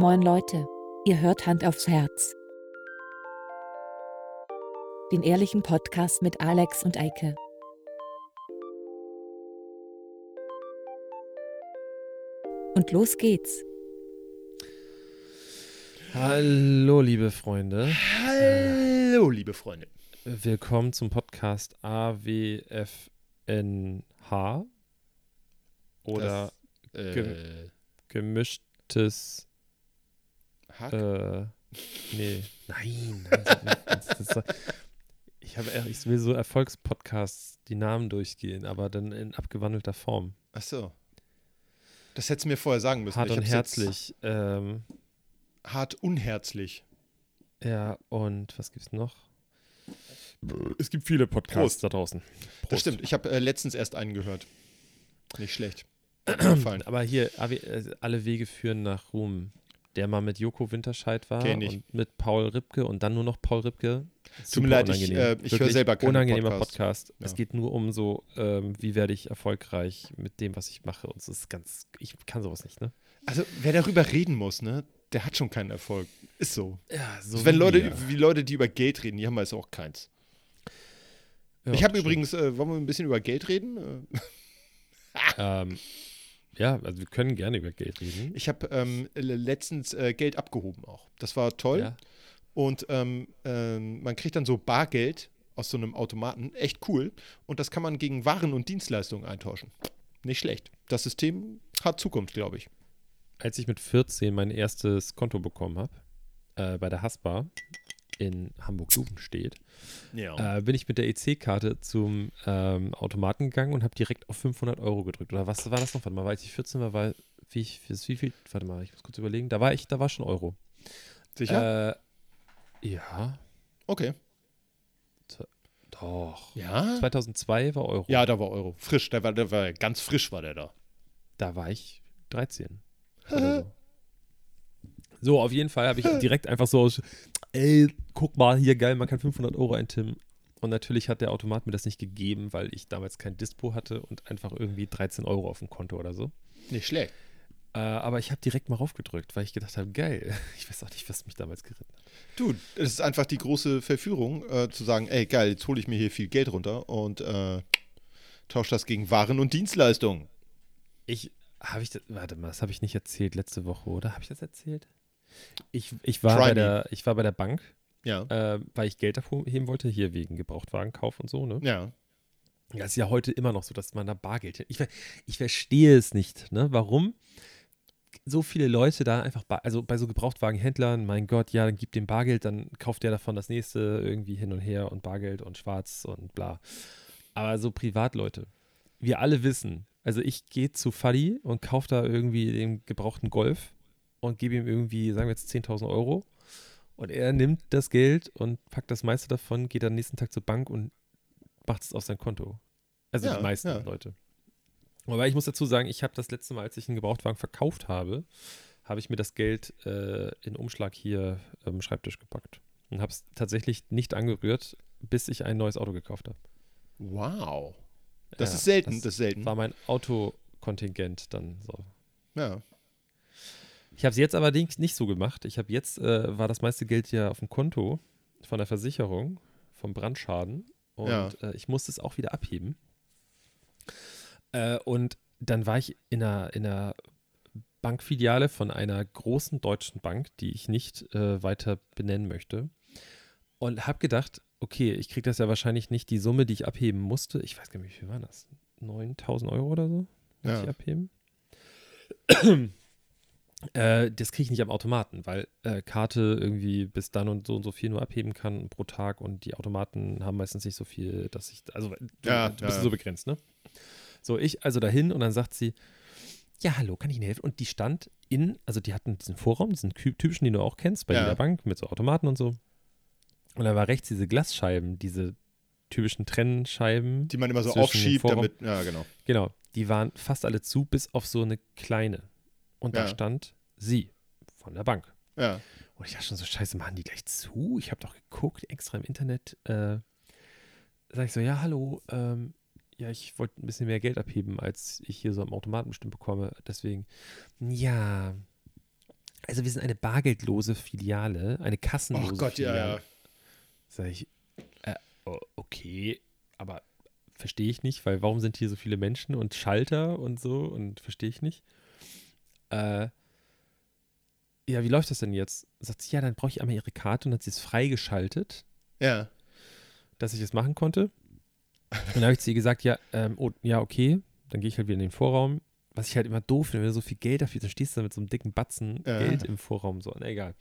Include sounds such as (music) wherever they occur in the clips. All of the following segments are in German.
Moin Leute, ihr hört Hand aufs Herz. Den ehrlichen Podcast mit Alex und Eike. Und los geht's. Hallo, liebe Freunde. Hallo, liebe Freunde. Willkommen zum Podcast AWFNH oder Das, äh, gemischtes. Hack? Äh, nee. Nein. nein, das, das, das, ich, habe, ich will so Erfolgspodcasts die Namen durchgehen, aber dann in abgewandelter Form. Ach so. Das hättest du mir vorher sagen müssen. Hart Ich und herzlich. Ähm, Hart unherzlich. ja, und was gibt's noch? Es gibt viele Podcasts Prost. da draußen. Das Prost. stimmt. Ich habe äh, letztens erst einen gehört. Nicht schlecht. Aber hier, äh, alle Wege führen nach Ruhm. Der mal mit Joko Winterscheid war und mit Paul Ripke und dann nur noch Paul Ripke. Tut mir leid, ich, äh, ich höre selber keinen Unangenehmer Podcast. Podcast. Es Ja. geht nur um so, ähm, wie werde ich erfolgreich mit dem, was ich mache. Und es ist ganz, ich kann sowas nicht, ne? Also, wer darüber reden muss, ne, der hat schon keinen Erfolg. Ist so. Ja, so Wenn wie Leute, wir. wie Leute, die über Geld reden, die haben meist auch keins. Ja, ich habe übrigens, äh, wollen wir ein bisschen über Geld reden? Äh, Ähm, ja, also wir können gerne über Geld reden. Ich habe ähm, letztens äh, Geld abgehoben auch. Das war toll. Ja. Und ähm, ähm, man kriegt dann so Bargeld aus so einem Automaten. Echt cool. Und das kann man gegen Waren und Dienstleistungen eintauschen. Nicht schlecht. Das System hat Zukunft, glaube ich. Als ich mit 14 mein erstes Konto bekommen habe, äh, bei der Haspa in Hamburg-Judenstedt, Ja. äh, bin ich mit der EC-Karte zum ähm, Automaten gegangen und habe direkt auf 500 Euro gedrückt. Oder was war das noch? Warte mal, weil ich 14 war, war wie, ich- wie, wie viel? Warte mal, ich muss kurz überlegen. Da war ich, da war schon Euro. Sicher? Äh, ja, okay. doch. Ja? 2002 war Euro. Ja, da war Euro. Frisch. Der war, der war ganz frisch, war der da. Da war ich 13. Oder so. So, auf jeden Fall habe ich direkt einfach so, aus, ey, guck mal, hier geil, man kann 500 Euro eintimmen. Und natürlich hat der Automat mir das nicht gegeben, weil ich damals kein Dispo hatte und einfach irgendwie 13 Euro auf dem Konto oder so. Nicht schlecht. Äh, aber ich habe direkt mal raufgedrückt, weil ich gedacht habe, geil. (laughs) Ich weiß auch nicht, was mich damals geritten hat. Du, es ist einfach die große Verführung, äh, zu sagen, ey, geil, jetzt hole ich mir hier viel Geld runter und äh, tausche das gegen Waren und Dienstleistungen. Ich, habe ich das, warte mal, das habe ich nicht erzählt letzte Woche, oder? Habe ich das erzählt? Ich, ich, war, Try bei me. der, ich war bei der Bank, Ja. äh, weil ich Geld abheben wollte, hier wegen Gebrauchtwagenkauf und so, ne? Ja. Ja, ist ja heute immer noch so, dass man da Bargeld. Ich, ich verstehe es nicht, ne? Warum so viele Leute da einfach, bar, also bei so Gebrauchtwagenhändlern, mein Gott, ja, dann gibt dem Bargeld, dann kauft der davon das nächste irgendwie hin und her und Bargeld und schwarz und bla. Aber so Privatleute, wir alle wissen, also ich gehe zu Fadi und kaufe da irgendwie den gebrauchten Golf und gebe ihm irgendwie, sagen wir jetzt 10.000 Euro. Und er nimmt das Geld und packt das meiste davon, geht am nächsten Tag zur Bank und macht es auf sein Konto. Also Ja, die meisten ja. Leute. Aber ich muss dazu sagen, ich habe das letzte Mal, als ich einen Gebrauchtwagen verkauft habe, habe ich mir das Geld äh, in Umschlag hier am Schreibtisch gepackt. Und habe es tatsächlich nicht angerührt, bis ich ein neues Auto gekauft habe. Wow. Das Ja, ist selten, das, das ist selten. War mein Autokontingent dann so. Ja. Ich habe es jetzt allerdings nicht so gemacht. Ich habe jetzt, äh, war das meiste Geld ja auf dem Konto von der Versicherung, vom Brandschaden. Und Ja. äh, ich musste es auch wieder abheben. Äh, und dann war ich in einer, in einer Bankfiliale von einer großen deutschen Bank, die ich nicht äh, weiter benennen möchte. Und habe gedacht, okay, ich kriege das ja wahrscheinlich nicht die Summe, die ich abheben musste. Ich weiß gar nicht, wie viel war das? 9000 Euro oder so? Muss Ja. ich abheben? Äh, das kriege ich nicht am Automaten, weil äh, Karte irgendwie bis dann und so und so viel nur abheben kann pro Tag und die Automaten haben meistens nicht so viel, dass ich, also du, Ja, du bist ja. so begrenzt, ne? So, ich also dahin und dann sagt sie, ja, hallo, kann ich Ihnen helfen? Und die stand in, also die hatten diesen Vorraum, diesen typischen, den du auch kennst, bei Ja. jeder Bank mit so Automaten und so. Und da war rechts diese Glasscheiben, diese typischen Trennscheiben. Die man immer so aufschiebt, damit. Ja, genau. Genau, die waren fast alle zu, bis auf so eine kleine. Und da Ja. stand sie von der Bank. Ja. Und ich dachte schon so, scheiße, machen die gleich zu? Ich habe doch geguckt, extra im Internet. Äh, sag ich so, ja, hallo, ähm, ja, ich wollte ein bisschen mehr Geld abheben, als ich hier so am Automaten bestimmt bekomme. Deswegen, ja, Also wir sind eine bargeldlose Filiale, eine kassenlose Oh Gott, ja, Filiale. ja. Sag ich, äh, okay, aber verstehe ich nicht, weil warum sind hier so viele Menschen und Schalter und so und verstehe ich nicht. Äh, ja, wie läuft das denn jetzt? Sagt sie, ja, dann brauche ich einmal ihre Karte und hat sie es freigeschaltet, Ja. dass ich es machen konnte. Und dann habe ich zu ihr gesagt, ja, ähm, oh, ja, okay, dann gehe ich halt wieder in den Vorraum. Was ich halt immer doof finde, wenn du so viel Geld dafür, dann stehst du da mit so einem dicken Batzen Ja. Geld im Vorraum, so, na egal.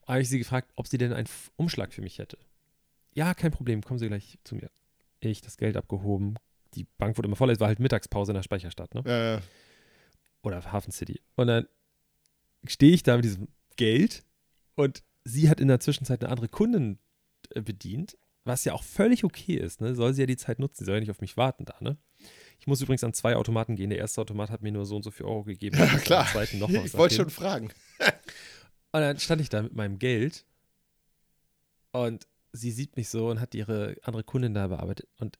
Und habe ich sie gefragt, ob sie denn einen Umschlag für mich hätte. Ja, kein Problem, kommen Sie gleich zu mir. Ich das Geld abgehoben, die Bank wurde immer voll, es war halt Mittagspause in der Speicherstadt, ne? Ja, ja. Oder Hafen City. Und dann stehe ich da mit diesem Geld und sie hat in der Zwischenzeit eine andere Kundin äh, bedient, was ja auch völlig okay ist, ne? Soll sie ja die Zeit nutzen, sie soll ja nicht auf mich warten da, ne? Ich muss übrigens an zwei Automaten gehen. Der erste Automat hat mir nur so und so viel Euro gegeben. Ja, klar. (laughs) Ich wollte schon fragen. (laughs) Und dann stand ich da mit meinem Geld und sie sieht mich so und hat ihre andere Kundin da bearbeitet. Und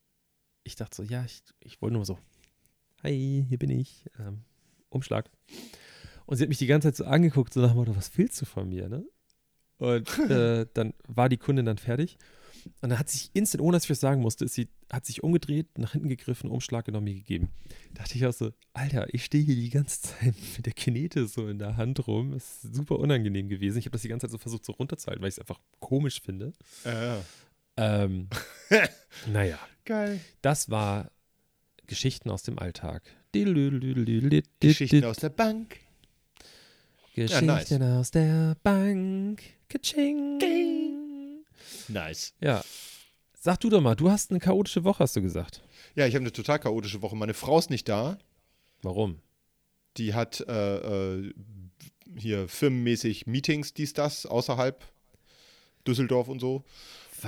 ich dachte so, ja, ich, ich wollte nur so, hi, hier bin ich, ähm, Umschlag. Und sie hat mich die ganze Zeit so angeguckt, so nach dem Motto, was willst du von mir, ne? Und (laughs) äh, dann war die Kundin dann fertig. Und dann hat sich instant, ohne dass ich was sagen musste, ist sie, hat sich umgedreht, nach hinten gegriffen, Umschlag genommen, mir gegeben. Da dachte ich auch so, Alter, ich stehe hier die ganze Zeit (laughs) mit der Knete so in der Hand rum. Das ist super unangenehm gewesen. Ich habe das die ganze Zeit so versucht, so runterzuhalten, weil ich es einfach komisch finde. Ja, ja. Ähm, (laughs) naja, Geil. das war Geschichten aus dem Alltag. Geschichten aus der Bank. Geschichten nice. aus der Bank. Kaching. Nice. Ja. Sag du doch mal, du hast eine chaotische Woche, hast du gesagt. Ja, ich habe eine total chaotische Woche. Meine Frau ist nicht da. Warum? Die hat äh, äh, hier firmenmäßig Meetings, dies, das, außerhalb Düsseldorf und so.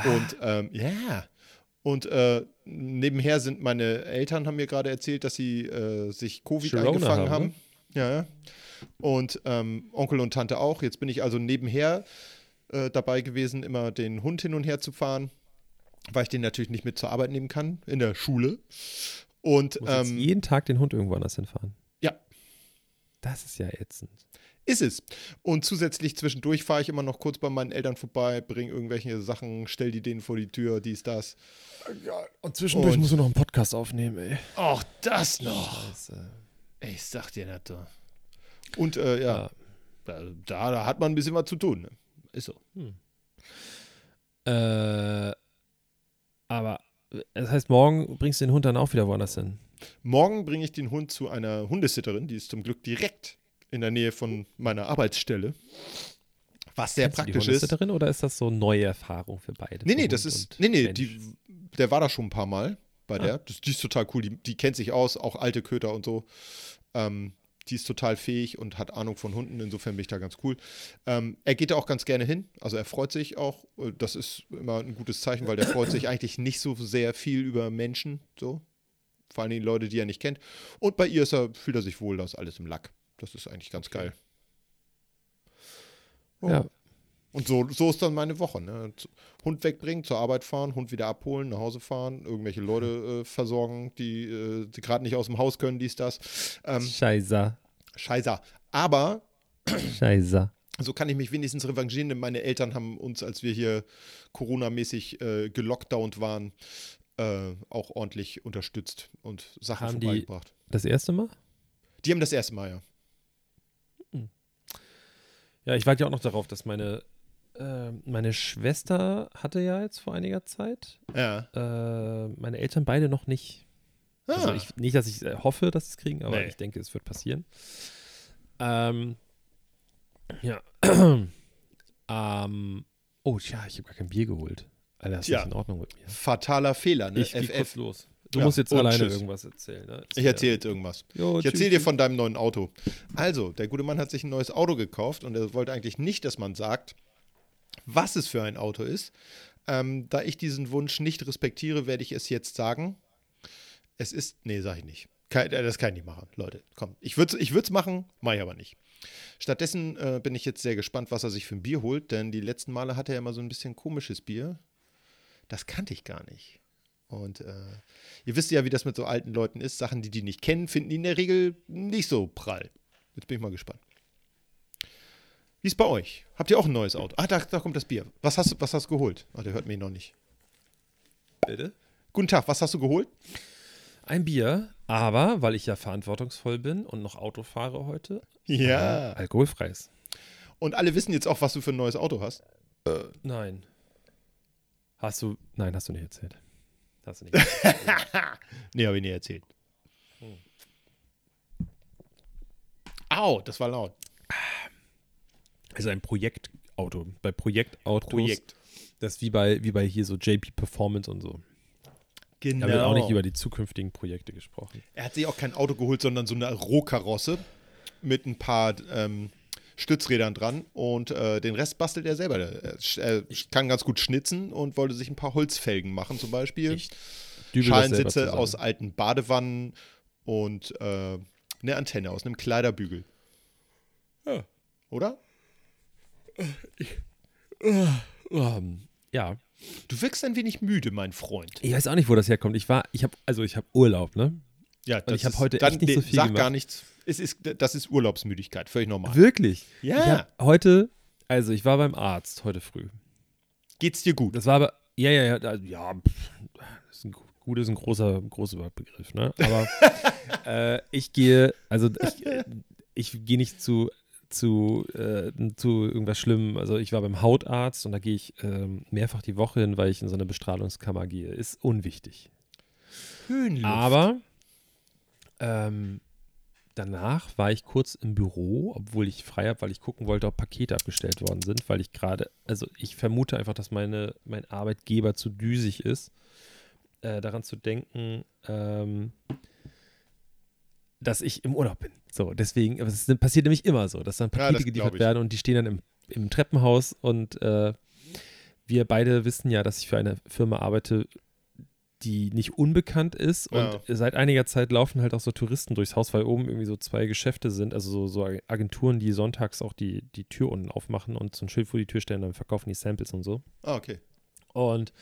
Und ähm, ja. Und äh, nebenher sind meine Eltern, haben mir gerade erzählt, dass sie äh, sich Covid Corona eingefangen haben, haben. Ja, ja. Und ähm, Onkel und Tante auch. Jetzt bin ich also nebenher äh, dabei gewesen, immer den Hund hin und her zu fahren, weil ich den natürlich nicht mit zur Arbeit nehmen kann, in der Schule. Und ähm, jeden Tag den Hund irgendwo anders hinfahren. ja, Das ist ja ätzend. Ist es. Und zusätzlich zwischendurch fahre ich immer noch kurz bei meinen Eltern vorbei, bringe irgendwelche Sachen, stell die denen vor die Tür, dies, das. Und zwischendurch Und- musst du noch einen Podcast aufnehmen, ey. Auch das noch. Scheiße. Ich sag dir das doch. Und äh, ja, Ja. Da, da, hat man ein bisschen was zu tun. Ne? Ist so. Äh, aber das heißt, morgen bringst du den Hund dann auch wieder woanders hin. Morgen bringe ich den Hund zu einer Hundesitterin, die ist zum Glück direkt in der Nähe von meiner Arbeitsstelle. Was sehr Kennst du die praktisch ist. Hundesitterin oder ist das so eine neue Erfahrung für beide? Nee, nee, das Hund ist. Nee, nee, die, der war da schon ein paar Mal bei Ah. der. Das, die ist total cool. Die, die kennt sich aus, auch alte Köter und so. Ähm, die ist total fähig und hat Ahnung von Hunden. Insofern bin ich da ganz cool. Ähm, er geht da auch ganz gerne hin. Also er freut sich auch. Äh, Das ist immer ein gutes Zeichen, weil der freut sich eigentlich nicht so sehr viel über Menschen. So. Vor allen Dingen Leute, die er nicht kennt. Und bei ihr ist er, fühlt er sich wohl, da ist alles im Lack. Das ist eigentlich ganz geil. Oh. Ja. Und so, so ist dann meine Woche. Ne? Hund wegbringen, zur Arbeit fahren, Hund wieder abholen, nach Hause fahren, irgendwelche Leute äh, versorgen, die, äh, die gerade nicht aus dem Haus können, dies, das. Ähm, Scheiße. Scheiße. Aber Scheiße. so kann ich mich wenigstens revanchieren, denn meine Eltern haben uns, als wir hier Corona-mäßig äh, gelockdownt waren, äh, auch ordentlich unterstützt und Sachen Haben die- vorbeigebracht. Das erste Mal? Die haben das erste Mal, ja. Ja, ich warte ja auch noch darauf, dass meine, äh, meine Schwester hatte ja jetzt vor einiger Zeit. Ja. Äh, meine Eltern beide noch nicht. Also Ah. ich, nicht, dass ich äh, hoffe, dass sie es kriegen, aber Nee. ich denke, es wird passieren. Ähm, ja. (clears throat) ähm, oh, tja, ich habe gar kein Bier geholt. Alter, das ist Tja. nicht in Ordnung mit mir. Fataler Fehler, ne? Ich gehe kurz FF. los. Du Ja, musst jetzt und alleine tschüss. irgendwas erzählen. Ne? Ich erzähle jetzt irgendwas. Jo, Ich erzähle dir von deinem neuen Auto. Also, der gute Mann hat sich ein neues Auto gekauft und er wollte eigentlich nicht, dass man sagt, was es für ein Auto ist. Ähm, da ich diesen Wunsch nicht respektiere, werde ich es jetzt sagen. Es ist, nee, sag ich nicht. Kein, äh, das kann ich nicht machen, Leute. Komm, ich würde es ich würd's machen, mache ich aber nicht. Stattdessen äh, bin ich jetzt sehr gespannt, was er sich für ein Bier holt, denn die letzten Male hatte er immer so ein bisschen komisches Bier. Das kannte ich gar nicht. Und äh, ihr wisst ja, wie das mit so alten Leuten ist. Sachen, die die nicht kennen, finden die in der Regel nicht so prall. Jetzt bin ich mal gespannt. Wie ist bei euch? Habt ihr auch ein neues Auto? Ah, da, da kommt das Bier. Was hast, was hast du geholt? Ach, der hört mich noch nicht. Bitte? Guten Tag, was hast du geholt? Ein Bier, aber weil ich ja verantwortungsvoll bin und noch Auto fahre heute, äh, alkoholfreies. Und alle wissen jetzt auch, was du für ein neues Auto hast. Nein. Hast du, nein, hast du nicht erzählt. Hast du nicht. (laughs) Nee, habe ich nicht erzählt. Au, das war laut. Also ein Projektauto. Bei Projektautos, Projekt. das ist wie bei, wie bei hier so JP Performance und so. Genau. Da wird auch nicht über die zukünftigen Projekte gesprochen. er hat sich auch kein Auto geholt, sondern so eine Rohkarosse mit ein paar ähm, Stützrädern dran und äh, den Rest bastelt er selber. Er, kann ganz gut schnitzen und wollte sich ein paar Holzfelgen machen zum Beispiel. Ich das Schalensitze aus alten Badewannen und äh, eine Antenne aus einem Kleiderbügel. Ja. Oder? Ähm, ja. Du wirkst ein wenig müde, mein Freund. Ich weiß auch nicht, wo das herkommt. Ich war, ich habe, also ich habe Urlaub, ne? Ja, ich hab ist- heute dann, echt nicht so viel Sag gemacht. gar nichts. Es ist, das ist Urlaubsmüdigkeit, völlig normal. Wirklich? Ja. Heute, also ich war beim Arzt heute früh. Geht's dir gut? Das war aber, ja, ja, ja, ja, ist ein, gut ist ein großer, großer Begriff, ne? Aber (laughs) äh, ich gehe, also ich, ich gehe nicht zu, zu, äh, zu irgendwas Schlimmem. Also ich war beim Hautarzt und da gehe ich ähm, mehrfach die Woche hin, weil ich in so eine Bestrahlungskammer gehe. Ist unwichtig. Höhenluft. Aber ähm, danach war ich kurz im Büro, obwohl ich frei habe, weil ich gucken wollte, ob Pakete abgestellt worden sind, weil ich gerade, also ich vermute einfach, dass meine, mein Arbeitgeber zu düsig ist, äh, daran zu denken, ähm, dass ich im Urlaub bin. So, deswegen, aber es passiert nämlich immer so, dass dann Ja, Pakete das geliefert werden und die stehen dann im, im Treppenhaus und äh, wir beide wissen ja, dass ich für eine Firma arbeite, die nicht unbekannt ist. Und Ja. seit einiger Zeit laufen halt auch so Touristen durchs Haus, weil oben irgendwie so zwei Geschäfte sind, also so, so Agenturen, die sonntags auch die, die Tür unten aufmachen und so ein Schild vor die Tür stellen, dann verkaufen die Samples und so. Ah, okay. Und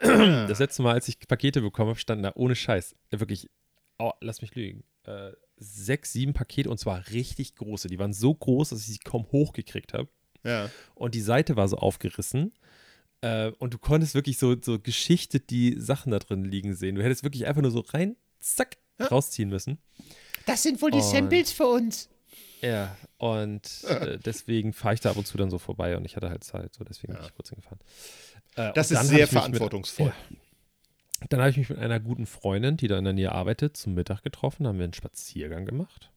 das letzte Mal, als ich Pakete bekommen habe, standen da ohne Scheiß, äh, wirklich, oh, lass mich lügen, äh, sechs, sieben Pakete und zwar richtig große. Die waren so groß, dass ich sie kaum hochgekriegt habe Ja. und die Seite war so aufgerissen. Äh, und du konntest wirklich so, so geschichtet die Sachen da drin liegen sehen. Du hättest wirklich einfach nur so rein, zack, rausziehen müssen. Das sind wohl die Und- Samples für uns. Ja, und äh, (laughs) deswegen fahre ich da ab und zu dann so vorbei und ich hatte halt Zeit, so deswegen bin ich kurz hingefahren. Äh, Das ist sehr verantwortungsvoll. Mit, ja. Dann habe ich mich mit einer guten Freundin, die da in der Nähe arbeitet, zum Mittag getroffen, haben wir einen Spaziergang gemacht,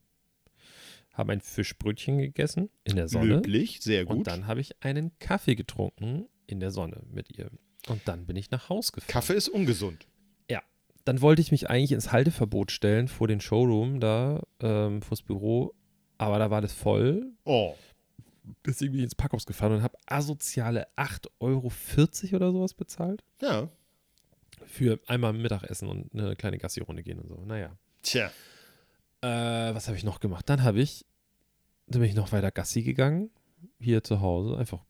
haben ein Fischbrötchen gegessen in der Sonne Löblich, sehr gut. und dann habe ich einen Kaffee getrunken in der Sonne mit ihr. Und dann bin ich nach Haus gefahren. Kaffee ist ungesund. Ja. Dann wollte ich mich eigentlich ins Halteverbot stellen vor den Showroom da, ähm, vors Büro, aber da war das voll. Oh. Deswegen bin ich ins Parkhaus gefahren und habe asoziale 8,40 Euro oder sowas bezahlt. Ja. Für einmal Mittagessen und eine kleine Gassi-Runde gehen und so. Naja. Tja. Äh, was habe ich noch gemacht? Dann habe ich, dann bin ich noch weiter Gassi gegangen. Hier zu Hause. Einfach,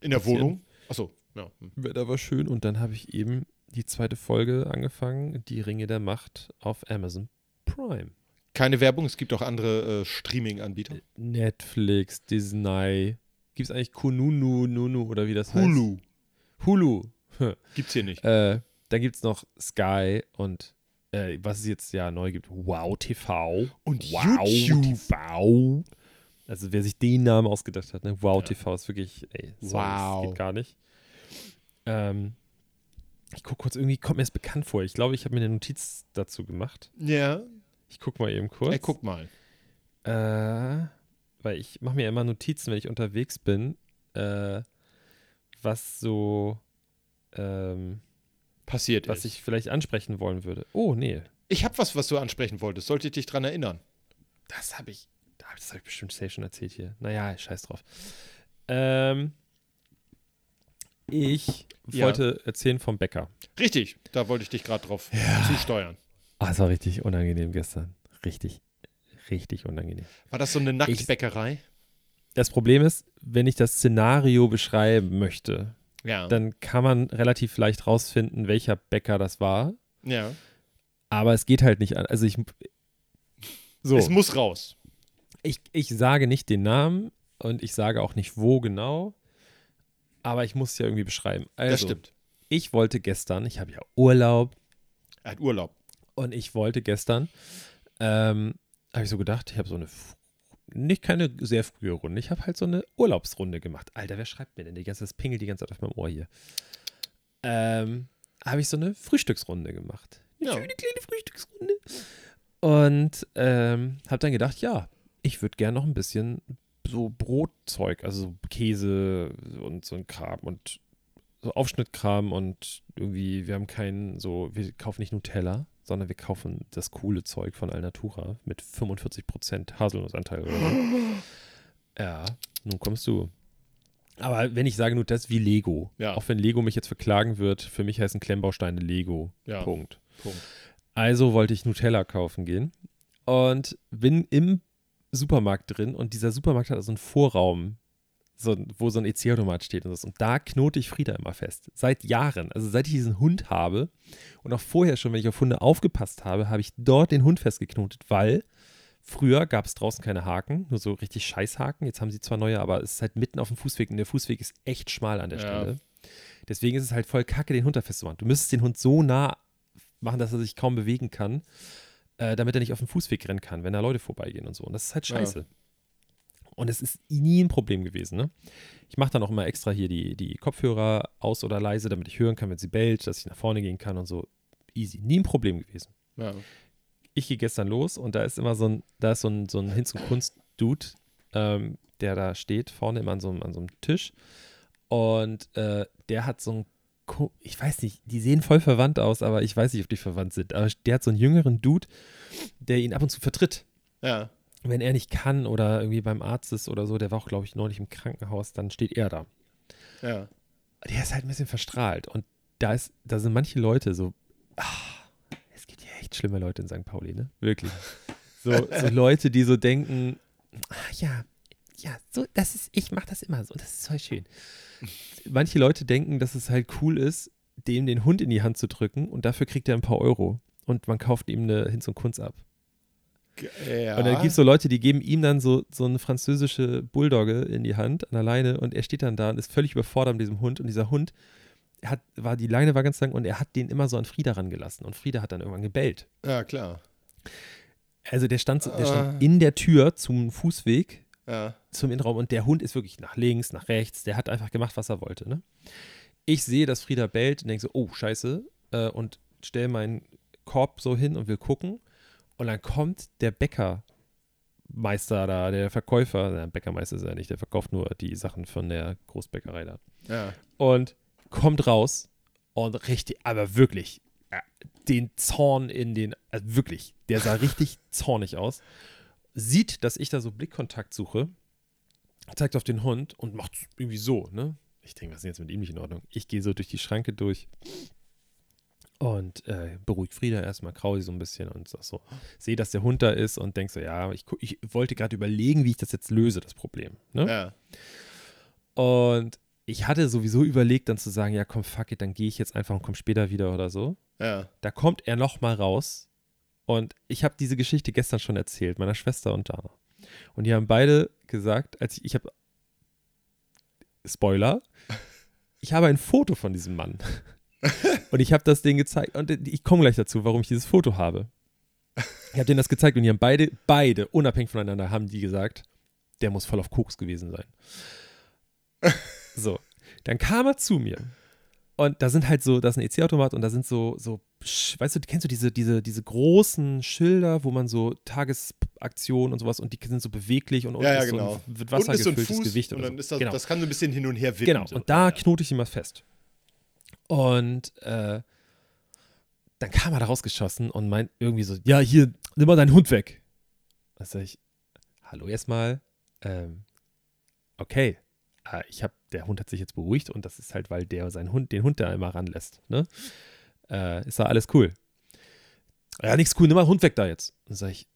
In der. Wohnung? Achso. Ja. hm. Wetter war schön. Und dann habe ich eben die zweite Folge angefangen. Die Ringe der Macht auf Amazon Prime. Keine Werbung, es gibt auch andere äh, Streaming-Anbieter. Netflix, Disney. Gibt es eigentlich Kununu, Nunu oder wie das heißt? Hulu. Hulu. Gibt's hier nicht. Äh, dann gibt es noch Sky und äh, was es jetzt ja neu gibt, Wow TV. Und wow YouTube. TV. Also wer sich den Namen ausgedacht hat, ne? Wow TV ist wirklich, ey, sorry, Wow. das geht gar nicht. Ähm, ich gucke kurz, irgendwie kommt mir das bekannt vor. Ich glaube, ich habe mir eine Notiz dazu gemacht. Ja. Ich gucke mal eben kurz. Ey, guck mal. Äh, weil ich mache mir immer Notizen, wenn ich unterwegs bin, äh, was so, ähm, Passiert was ist. ich vielleicht ansprechen wollen würde. Oh, nee. Ich habe was, was du ansprechen wolltest. Sollte ich dich dran erinnern? Das habe ich, das habe ich bestimmt safe schon erzählt hier. Naja, scheiß drauf. Ähm, ich Ja. wollte erzählen vom Bäcker. Richtig. Da wollte ich dich gerade drauf zusteuern. Ah, es war richtig unangenehm gestern. Richtig, richtig unangenehm. War das so eine Nacktbäckerei? Das Problem ist, wenn ich das Szenario beschreiben möchte, Ja. dann kann man relativ leicht rausfinden, welcher Bäcker das war. ja. Aber es geht halt nicht an. Also ich. So, Es muss raus. Ich, ich sage nicht den Namen. und ich sage auch nicht wo genau, aber ich muss es ja irgendwie beschreiben. Also, das stimmt. ich wollte gestern, ich habe ja Urlaub Er hat Urlaub. und ich wollte gestern, ähm, habe ich so gedacht, ich habe so eine, nicht keine sehr frühe Runde, ich habe halt so eine Urlaubsrunde gemacht. Alter, wer schreibt mir denn die ganze, das pingelt die ganze Zeit auf meinem Ohr hier. Ähm, habe ich so eine Frühstücksrunde gemacht. Eine Ja. schöne kleine Frühstücksrunde. Und ähm, habe dann gedacht, ja, ich würde gern noch ein bisschen so Brotzeug, also so Käse und so ein Kram und so Aufschnittkram und irgendwie, wir haben keinen, so, wir kaufen nicht Nutella, sondern wir kaufen das coole Zeug von Alnatura mit 45% Haselnussanteil oder so. (laughs) Ja, nun kommst du. Aber wenn ich sage nur das wie Lego, Ja. auch wenn Lego mich jetzt verklagen wird, für mich heißen Klemmbausteine Lego. Ja. Punkt. Punkt. Also wollte ich Nutella kaufen gehen und bin im Supermarkt drin und dieser Supermarkt hat so einen Vorraum, so, wo so ein EC-Automat steht und, so. und da knote ich Frieda immer fest. Seit Jahren. Also seit ich diesen Hund habe und auch vorher schon, wenn ich auf Hunde aufgepasst habe, habe ich dort den Hund festgeknotet, weil früher gab es draußen keine Haken, nur so richtig Scheißhaken. Jetzt haben sie zwar neue, aber es ist halt mitten auf dem Fußweg und der Fußweg ist echt schmal an der Ja. Stelle. Deswegen ist es halt voll kacke, den Hund da festzumachen. Du müsstest den Hund so nah machen, dass er sich kaum bewegen kann, äh, damit er nicht auf dem Fußweg rennen kann, wenn da Leute vorbeigehen und so. Und das ist halt Ja. scheiße. Und es ist nie ein Problem gewesen. Ne? Ich mache dann auch immer extra hier die, die Kopfhörer aus oder leise, damit ich hören kann, wenn sie bellt, dass ich nach vorne gehen kann und so. Easy. Nie ein Problem gewesen. Ja. Ich gehe gestern los und da ist immer so ein, da ist so ein, so ein Hinz- und Kunst-Dude, ähm, der da steht, vorne immer an so, einem- an so einem Tisch. Und äh, der hat so ein, ich weiß nicht, die sehen voll verwandt aus, aber ich weiß nicht, ob die verwandt sind. Aber der hat so einen jüngeren Dude, der ihn ab und zu vertritt. Ja. Wenn er nicht kann oder irgendwie beim Arzt ist oder so, der war auch, glaube ich, neulich im Krankenhaus, dann steht er da. Ja. Der ist halt ein bisschen verstrahlt. Und da ist, da sind manche Leute so, ah, es gibt hier echt schlimme Leute in St. Pauli, ne? Wirklich. So, so (laughs) Leute, die so denken, ah, ja, ja, so, das ist, ich mache das immer so, das ist voll schön. Manche Leute denken, dass es halt cool ist, dem den Hund in die Hand zu drücken und dafür kriegt er ein paar Euro. Und man kauft ihm eine Hinz und Kunst ab. ja. Und dann gibt es so Leute, die geben ihm dann so, so eine französische Bulldogge in die Hand an der Leine und er steht dann da und ist völlig überfordert mit diesem Hund und dieser Hund hat, war, die Leine war ganz lang und er hat den immer so an Frieda rangelassen und Frieda hat dann irgendwann gebellt. ja, klar. Also der stand, so- der stand in der Tür zum Fußweg, Ja. zum Innenraum und der Hund ist wirklich nach links, nach rechts, der hat einfach gemacht, was er wollte. Ne? Ich sehe, dass Frieda bellt und denke so, oh, scheiße, äh, und stelle meinen Korb so hin und will gucken und dann kommt der Bäckermeister da, der Verkäufer, der Bäckermeister ist er nicht, der verkauft nur die Sachen von der Großbäckerei da. Ja. Und kommt raus und richtig, aber wirklich, äh, den Zorn in den, also wirklich, der sah richtig (laughs) zornig aus. Sieht, dass ich da so Blickkontakt suche, zeigt auf den Hund und macht irgendwie so, ne? Ich denke, was ist jetzt mit ihm nicht in Ordnung? Ich gehe so durch die Schranke durch und äh, beruhigt Frieda erstmal, kraul sie so ein bisschen und sag so, sehe, dass der Hund da ist und denk so, ja, ich, ich wollte gerade überlegen, wie ich das jetzt löse, das Problem. Ne? Ja. Und ich hatte sowieso überlegt, dann zu sagen, ja, komm, fuck it, dann gehe ich jetzt einfach und komm später wieder oder so. Ja. Da kommt er nochmal raus und ich habe diese Geschichte gestern schon erzählt, meiner Schwester und Dana. Und die haben beide gesagt, als ich, ich habe, Spoiler, (laughs) ich habe ein Foto von diesem Mann. (laughs) und ich habe das denen gezeigt und ich komme gleich dazu, warum ich dieses Foto habe. Ich habe denen das gezeigt und die haben beide, beide, unabhängig voneinander, haben die gesagt, der muss voll auf Koks gewesen sein. (laughs) So, dann kam er zu mir und da sind halt so, da ist ein EC-Automat und da sind so, so, weißt du, kennst du diese, diese, diese großen Schilder, wo man so Tagesaktionen und sowas und die sind so beweglich und unten Ja, ja, ist genau. so ein mit Unten Wasser so gefülltes Fuß Gewicht und oder dann so. ist das, genau. das kann so ein bisschen hin und her wippen. Genau, so. und da ja. knote ich ihn mal fest. Und äh, dann kam er da rausgeschossen und meint irgendwie so, ja, hier, nimm mal deinen Hund weg. Da sag ich, hallo erstmal, ähm, okay, äh, ich habe, der Hund hat sich jetzt beruhigt und das ist halt, weil der seinen Hund, den Hund da immer ranlässt, ne? Äh, ist da alles cool. Ja, nichts cool, nimm mal Hund weg da jetzt. Und sag ich,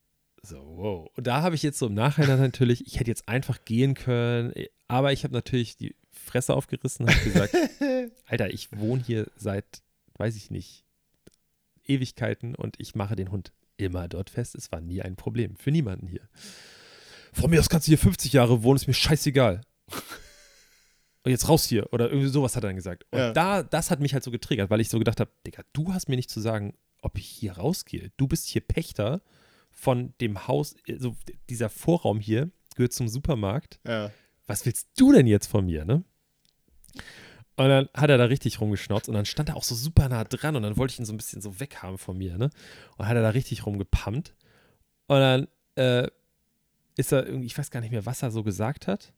so, wow. Und da habe ich jetzt so im Nachhinein (laughs) natürlich, ich hätte jetzt einfach gehen können, aber ich habe natürlich die Fresse aufgerissen und habe gesagt, (laughs) Alter, ich wohne hier seit, weiß ich nicht, Ewigkeiten und ich mache den Hund immer dort fest. Es war nie ein Problem. Für niemanden hier. von mir aus kannst du hier 50 Jahre wohnen, ist mir scheißegal. Und jetzt raus hier. Oder irgendwie sowas hat er dann gesagt. Und Ja. da, das hat mich halt so getriggert, weil ich so gedacht habe, Digga, du hast mir nicht zu sagen, ob ich hier rausgehe. Du bist hier Pächter von dem Haus, also dieser Vorraum hier gehört zum Supermarkt. Ja. Was willst du denn jetzt von mir, ne? Und dann hat er da richtig rumgeschnauzt und dann stand er auch so super nah dran und dann wollte ich ihn so ein bisschen so weghaben von mir, ne? Und hat er da richtig rumgepumpt. Und dann äh, ist er irgendwie, ich weiß gar nicht mehr, was er so gesagt hat.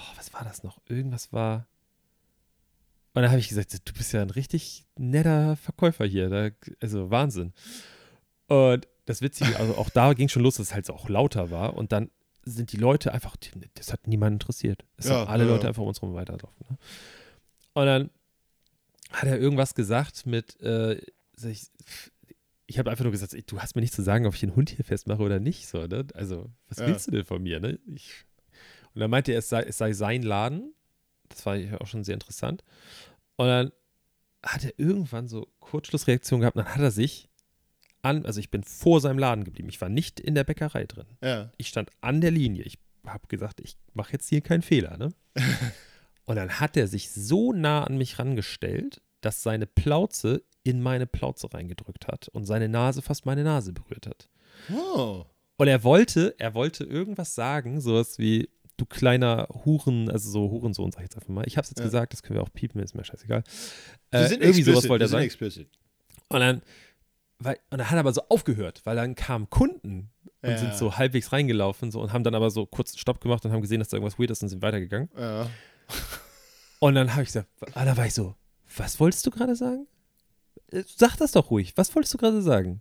Oh, was war das noch? Irgendwas war. Und dann habe ich gesagt, du bist ja ein richtig netter Verkäufer hier. Da, also Wahnsinn. Und das Witzige, also auch da ging schon los, dass es halt auch lauter war. Und dann sind die Leute einfach, das hat niemanden interessiert. Es Ja, haben alle ja, Leute ja. einfach um uns rum weiterlaufen. Ne? Und dann hat er irgendwas gesagt mit, äh, ich, ich habe einfach nur gesagt, ey, du hast mir nicht zu sagen, ob ich den Hund hier festmache oder nicht. So, ne? Also, was willst du denn von mir? Ne? Ich, und dann meinte er, es sei, es sei sein Laden. Das war ja auch schon sehr interessant. Und dann hat er irgendwann so Kurzschlussreaktion gehabt. Und dann hat er sich an, also ich bin vor seinem Laden geblieben. Ich war nicht in der Bäckerei drin. Ja. Ich stand an der Linie. Ich habe gesagt, ich mache jetzt hier keinen Fehler. Ne? (laughs) Und dann hat er sich so nah an mich rangestellt, dass seine Plauze in meine Plauze reingedrückt hat und seine Nase fast meine Nase berührt hat. Oh. Und er wollte, er wollte irgendwas sagen, sowas wie, du kleiner Huren, also so Hurensohn, sag ich jetzt einfach mal. Ich hab's jetzt Ja. gesagt, das können wir auch piepen, ist mir scheißegal. Äh, sind irgendwie sowas explicit, wollte wir er sagen. explicit. Und dann, weil, und dann hat er aber so aufgehört, weil dann kamen Kunden und Ja. sind so halbwegs reingelaufen so, und haben dann aber so kurz Stopp gemacht und haben gesehen, dass da irgendwas weird ist und sind weitergegangen. Ja. Und dann habe ich gesagt, ah, da war ich so, was wolltest du gerade sagen? Äh, Sag das doch ruhig, was wolltest du gerade sagen?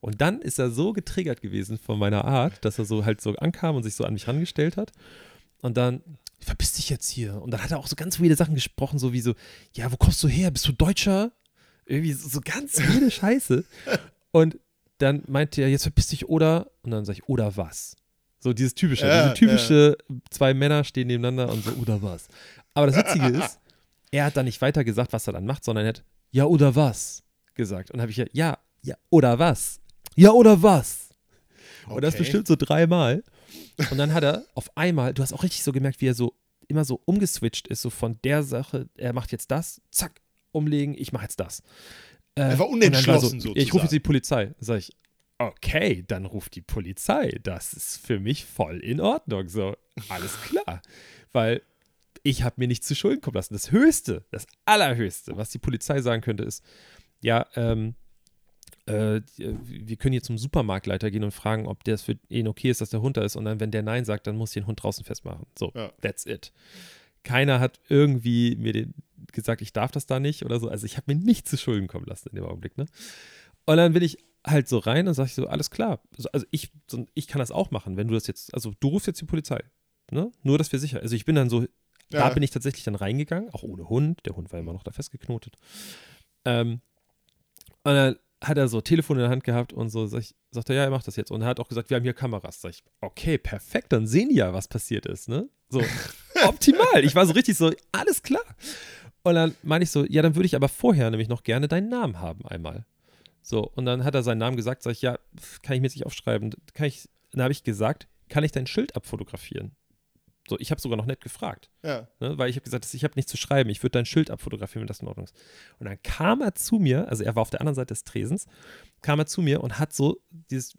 Und dann ist er so getriggert gewesen von meiner Art, dass er so halt so ankam und sich so an mich rangestellt hat. Und dann, verpiss dich jetzt hier. Und dann hat er auch so ganz weirde Sachen gesprochen, so wie so, ja, wo kommst du her? Bist du Deutscher? Irgendwie so, so ganz weirde Scheiße. (laughs) Und dann meinte er, jetzt verpiss dich oder, und dann sage ich, oder was? So dieses typische, Ja, diese typische, zwei Männer stehen nebeneinander und so, oder was? Aber das Witzige ist, (laughs) er hat dann nicht weiter gesagt, was er dann macht, sondern er hat, ja, oder was? gesagt. Und habe ich ja, ja, ja, oder was? Ja, oder was? Und das Okay. bestimmt so dreimal. Und dann hat er auf einmal, du hast auch richtig so gemerkt, wie er so immer so umgeswitcht ist, so von der Sache, er macht jetzt das, zack, umlegen, ich mache jetzt das. Äh, Er war unentschlossen so, Ich rufe jetzt die Polizei. Sag ich, okay, dann ruft die Polizei. Das ist für mich voll in Ordnung. So, alles klar. Weil ich habe mir nichts zu Schulden kommen lassen. Das Höchste, das Allerhöchste, was die Polizei sagen könnte, ist, ja, ähm, äh, wir können hier zum Supermarktleiter gehen und fragen, ob das für ihn okay ist, dass der Hund da ist. Und dann, wenn der Nein sagt, dann muss ich den Hund draußen festmachen. So, Ja. that's it. Keiner hat irgendwie mir den gesagt, ich darf das da nicht oder so. Also ich habe mir nichts zu Schulden kommen lassen in dem Augenblick. Ne? Und dann bin ich halt so rein und sage ich so, alles klar. Also- ich, ich kann das auch machen, wenn du das jetzt, also du rufst jetzt die Polizei. Ne? Nur, dass wir sicher. Also ich bin dann so, da Ja. bin ich tatsächlich dann reingegangen, auch ohne Hund. Der Hund war immer noch da festgeknotet. Ähm, und dann hat er so Telefon in der Hand gehabt und so, sag ich, sagt er, ja, er macht das jetzt. Und er hat auch gesagt, wir haben hier Kameras. Sag ich, okay, perfekt, dann sehen die ja, was passiert ist, ne? So, (laughs) optimal. Ich war so richtig so, alles klar. Und dann meine ich so, ja, dann würde ich aber vorher nämlich noch gerne deinen Namen haben einmal. So, und dann hat er seinen Namen gesagt, sag ich, ja, kann ich mir jetzt nicht aufschreiben. Kann ich, dann habe ich gesagt, kann ich dein Schild abfotografieren? So, ich habe sogar noch nett gefragt. Ja. Ne, weil ich habe gesagt, ich habe nichts zu schreiben, ich würde dein Schild abfotografieren, wenn das in Ordnung ist. Und dann kam er zu mir, also er war auf der anderen Seite des Tresens, kam er zu mir und hat so dieses,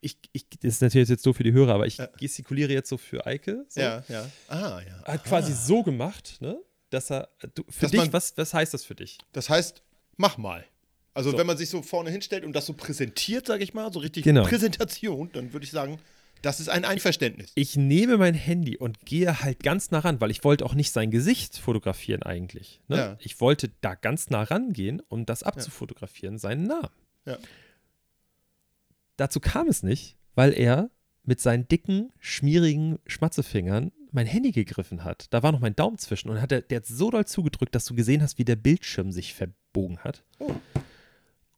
ich, ich, das ist natürlich jetzt so für die Hörer, aber ich Ja. gestikuliere jetzt so für Eike. So. Ja, ja. Ah, ja. Er hat quasi so gemacht, ne, dass er, du, für Dass dich, man- was, was heißt das für dich? Das heißt, mach mal. Also So. wenn man sich so vorne hinstellt und das so präsentiert, sage ich mal, so richtig Genau. Präsentation, dann würde ich sagen, das ist ein Einverständnis. Ich nehme mein Handy und gehe halt ganz nah ran, weil ich wollte auch nicht sein Gesicht fotografieren eigentlich. Ne? Ja. Ich wollte da ganz nah rangehen, um das abzufotografieren, seinen Namen. Ja. Dazu kam es nicht, weil er mit seinen dicken, schmierigen Schmatzefingern mein Handy gegriffen hat. Da war noch mein Daumen zwischen und hat er, der hat so doll zugedrückt, dass du gesehen hast, wie der Bildschirm sich verbogen hat. Oh.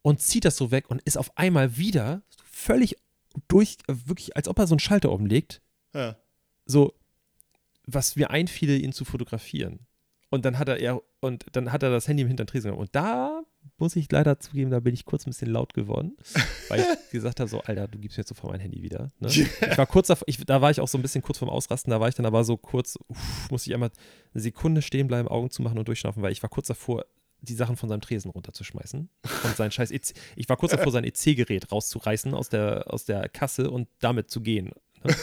Und zieht das so weg und ist auf einmal wieder völlig durch, wirklich, als ob er so einen Schalter umlegt, Ja. so, was mir einfiel, ihn zu fotografieren. Und dann hat er, er und dann hat er das Handy im Hintern Tresen genommen. Und da muss ich leider zugeben, da bin ich kurz ein bisschen laut geworden, (laughs) weil ich gesagt habe, so, Alter, du gibst mir jetzt sofort mein Handy wieder. Ne? Ich war kurz davor, ich, da war ich auch so ein bisschen kurz vorm Ausrasten, da war ich dann aber so kurz, uff, musste ich einmal eine Sekunde stehen bleiben, Augen zumachen und durchschnaufen, weil ich war kurz davor, die Sachen von seinem Tresen runterzuschmeißen und sein scheiß EC, ich war kurz davor, sein EC-Gerät rauszureißen aus der, aus der Kasse und damit zu gehen. Ne?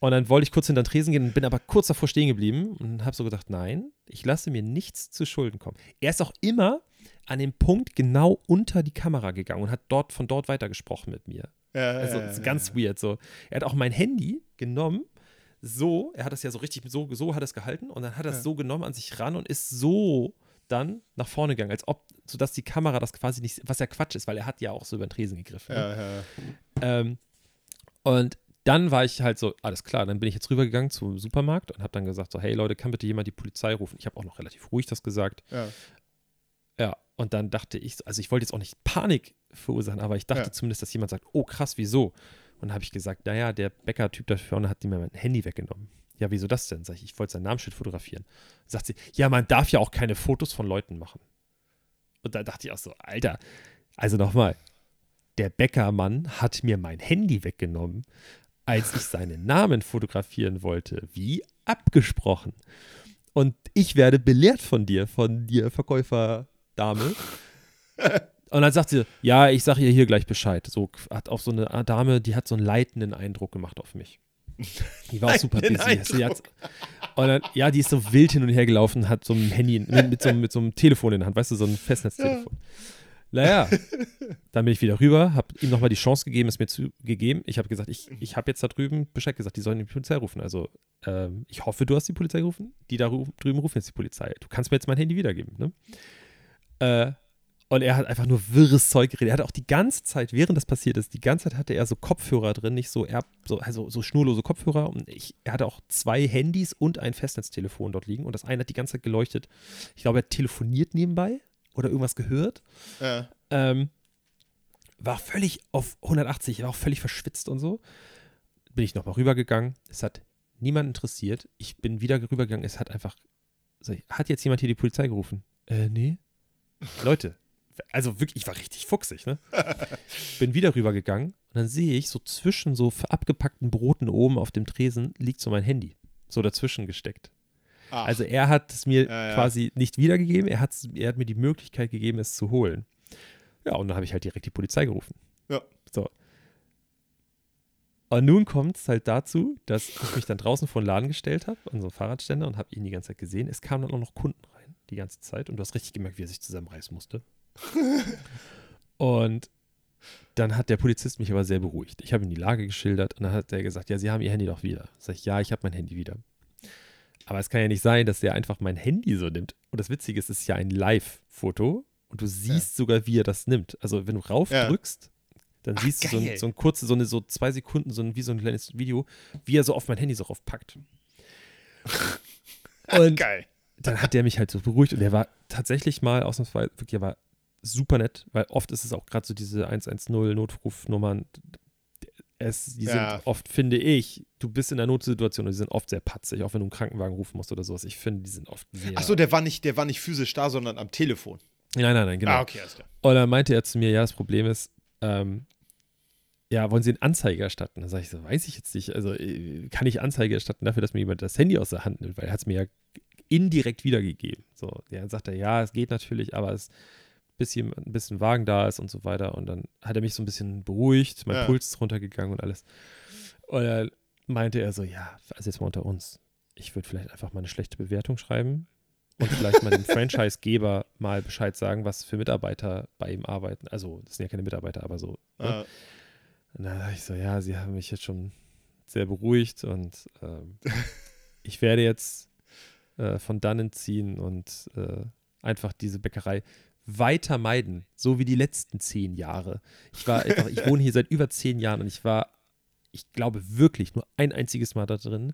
und dann wollte ich kurz hinter den Tresen gehen, bin aber kurz davor stehen geblieben und habe so gedacht, nein, ich lasse mir nichts zu Schulden kommen. Er ist auch immer an dem Punkt genau unter die Kamera gegangen und hat dort von dort weitergesprochen mit mir. Ja, Also ja, ist ja, ganz weird so. Er hat auch mein Handy genommen, so, er hat das ja so richtig, so, so hat er es gehalten und dann hat er es Ja. so genommen an sich ran und ist so dann nach vorne gegangen, als ob, sodass die Kamera das quasi nicht, was ja Quatsch ist, weil er hat ja auch so über den Tresen gegriffen. Ne? Ja, ja. Ähm, und dann war ich halt so, alles klar, dann bin ich jetzt rübergegangen zum Supermarkt und habe dann gesagt so, hey Leute, kann bitte jemand die Polizei rufen? Ich habe auch noch relativ ruhig das gesagt. ja. Ja, und dann dachte ich, so- also ich wollte jetzt auch nicht Panik verursachen, aber ich dachte Ja. zumindest, dass jemand sagt, oh krass, wieso? Und dann habe ich gesagt, naja, der Bäcker-Typ da vorne hat mir mein Handy weggenommen. Ja, wieso das denn? Sag ich, ich wollte sein Namensschild fotografieren. Sagt sie, ja, man darf ja auch keine Fotos von Leuten machen. Und da dachte ich auch so, Alter, also nochmal, der Bäckermann hat mir mein Handy weggenommen, als ich seinen Namen fotografieren wollte, wie abgesprochen. Und ich werde belehrt von dir, von dir, Verkäuferdame. Und dann sagt sie, ja, ich sage ihr hier gleich Bescheid. So hat auch so eine Dame, die hat so einen leitenden Eindruck gemacht auf mich. Die war auch super busy. Sie hat, dann, ja, die ist so wild hin und her gelaufen, hat so ein Handy mit, mit, so, einem- mit so einem Telefon in der Hand, weißt du, so ein Festnetztelefon. Naja, dann bin ich wieder rüber, habe ihm nochmal die Chance gegeben, es mir zu gegeben. Ich habe gesagt, ich, ich habe jetzt da drüben Bescheid gesagt, die sollen die Polizei rufen. Also, ähm, ich hoffe, du hast die Polizei gerufen. Die da drüben rufen jetzt die Polizei. Du kannst mir jetzt mein Handy wiedergeben, ne? Äh, und er hat einfach nur wirres Zeug geredet. Er hat auch die ganze Zeit, während das passiert ist, die ganze Zeit hatte er so Kopfhörer drin, nicht so, er, so also so schnurlose Kopfhörer. Und ich, er hatte auch zwei Handys und ein Festnetztelefon dort liegen. Und das eine hat die ganze Zeit geleuchtet. Ich glaube, er hat telefoniert nebenbei oder irgendwas gehört. ja. Ähm, war völlig auf 180, war auch völlig verschwitzt und so. Bin ich nochmal rübergegangen. Es hat niemand interessiert. Ich bin wieder rübergegangen. Es hat einfach. Hat jetzt jemand hier die Polizei gerufen? Äh, nee. Leute, also wirklich, ich war richtig fuchsig, ne? (laughs) Bin wieder rübergegangen und dann sehe ich so zwischen so abgepackten Broten oben auf dem Tresen liegt so mein Handy. So dazwischen gesteckt. Ach, Also er hat es mir Ja, ja. quasi nicht wiedergegeben, er, er hat mir die Möglichkeit gegeben, es zu holen. Ja, und dann habe ich halt direkt die Polizei gerufen. Ja. So. Und nun kommt es halt dazu, dass ich mich dann draußen vor den Laden gestellt habe, an so einen Fahrradständer und habe ihn die ganze Zeit gesehen. Es kamen dann auch noch Kunden rein, die ganze Zeit. Und du hast richtig gemerkt, wie er sich zusammenreißen musste. (laughs) und dann hat der Polizist mich aber sehr beruhigt. Ich habe ihm die Lage geschildert und dann hat er gesagt, ja, Sie haben Ihr Handy doch wieder. Sag ich, ja, ich habe mein Handy wieder. Aber es kann ja nicht sein, dass der einfach mein Handy so nimmt. Und das Witzige ist, es ist ja ein Live-Foto und du siehst sogar, wie er das nimmt. Also wenn du raufdrückst, dann Ach, siehst du so ein, geil. so ein kurzes, so eine so zwei Sekunden, so ein, wie so ein kleines Video, wie er so auf mein Handy so raufpackt. (laughs) Und Geil. dann hat der mich halt so beruhigt und der war tatsächlich mal ausnahmsweise, wirklich, er war super nett, weil oft ist es auch gerade so diese 110 Notrufnummern, es, die Ja. sind oft, finde ich, du bist in einer Notsituation und die sind oft sehr patzig, auch wenn du einen Krankenwagen rufen musst oder sowas. Ich finde, die sind oft sehr. Achso, der war nicht, der war nicht physisch da, sondern am Telefon. Nein, nein, nein, genau. Ah, okay, alles klar. Und dann meinte er zu mir, ja, das Problem ist, ähm, ja, wollen Sie eine Anzeige erstatten? Da sage ich so, weiß ich jetzt nicht. Also äh, kann ich Anzeige erstatten dafür, dass mir jemand das Handy aus der Hand nimmt, weil er hat es mir ja indirekt wiedergegeben. So, der sagt er, ja, es geht natürlich, aber es bis hier ein bisschen Wagen da ist und so weiter. Und dann hat er mich so ein bisschen beruhigt, mein Ja. Puls ist runtergegangen und alles. Und dann meinte er so, ja, also jetzt mal unter uns. Ich würde vielleicht einfach mal eine schlechte Bewertung schreiben und vielleicht mal dem (laughs) Franchise-Geber mal Bescheid sagen, was für Mitarbeiter bei ihm arbeiten. Also, das sind ja keine Mitarbeiter, aber so. Ne? Und dann dachte ich so, ja, sie haben mich jetzt schon sehr beruhigt und ähm, (laughs) ich werde jetzt äh, von dannen ziehen und äh, einfach diese Bäckerei weiter meiden, so wie die letzten zehn Jahre. Ich war einfach, ich wohne hier seit über zehn Jahren und ich war, ich glaube wirklich nur ein einziges Mal da drin.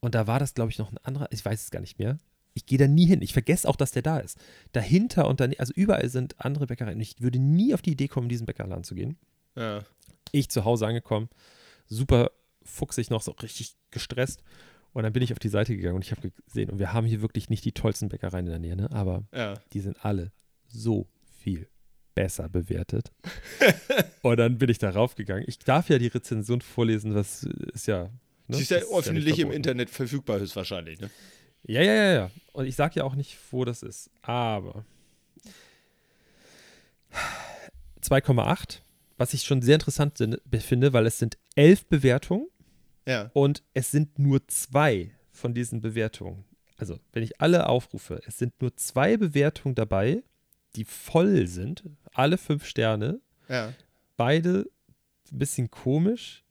Und da war das, glaube ich, noch ein anderer, ich weiß es gar nicht mehr. Ich gehe da nie hin. Ich vergesse auch, dass der da ist. Dahinter und dann, also überall sind andere Bäckereien. Ich würde nie auf die Idee kommen, in diesen Bäckerladen zu gehen. ja. Ich zu Hause angekommen, super fuchsig noch, so richtig gestresst. Und dann bin ich auf die Seite gegangen und ich habe gesehen, und wir haben hier wirklich nicht die tollsten Bäckereien in der Nähe, ne? aber Ja. die sind alle so viel besser bewertet. (laughs) und dann bin ich darauf gegangen. Ich darf ja die Rezension vorlesen, was ist ja. Ne? Sie ist ja öffentlich im verboten. Internet verfügbar, höchstwahrscheinlich. Ne? Ja, ja, ja, ja. Und ich sage ja auch nicht, wo das ist. Aber 2,8, was ich schon sehr interessant finde, weil es sind elf Bewertungen Ja. und es sind nur zwei von diesen Bewertungen. Also, wenn ich alle aufrufe, es sind nur zwei Bewertungen dabei, die voll sind, alle fünf Sterne. Ja. Beide ein bisschen komisch,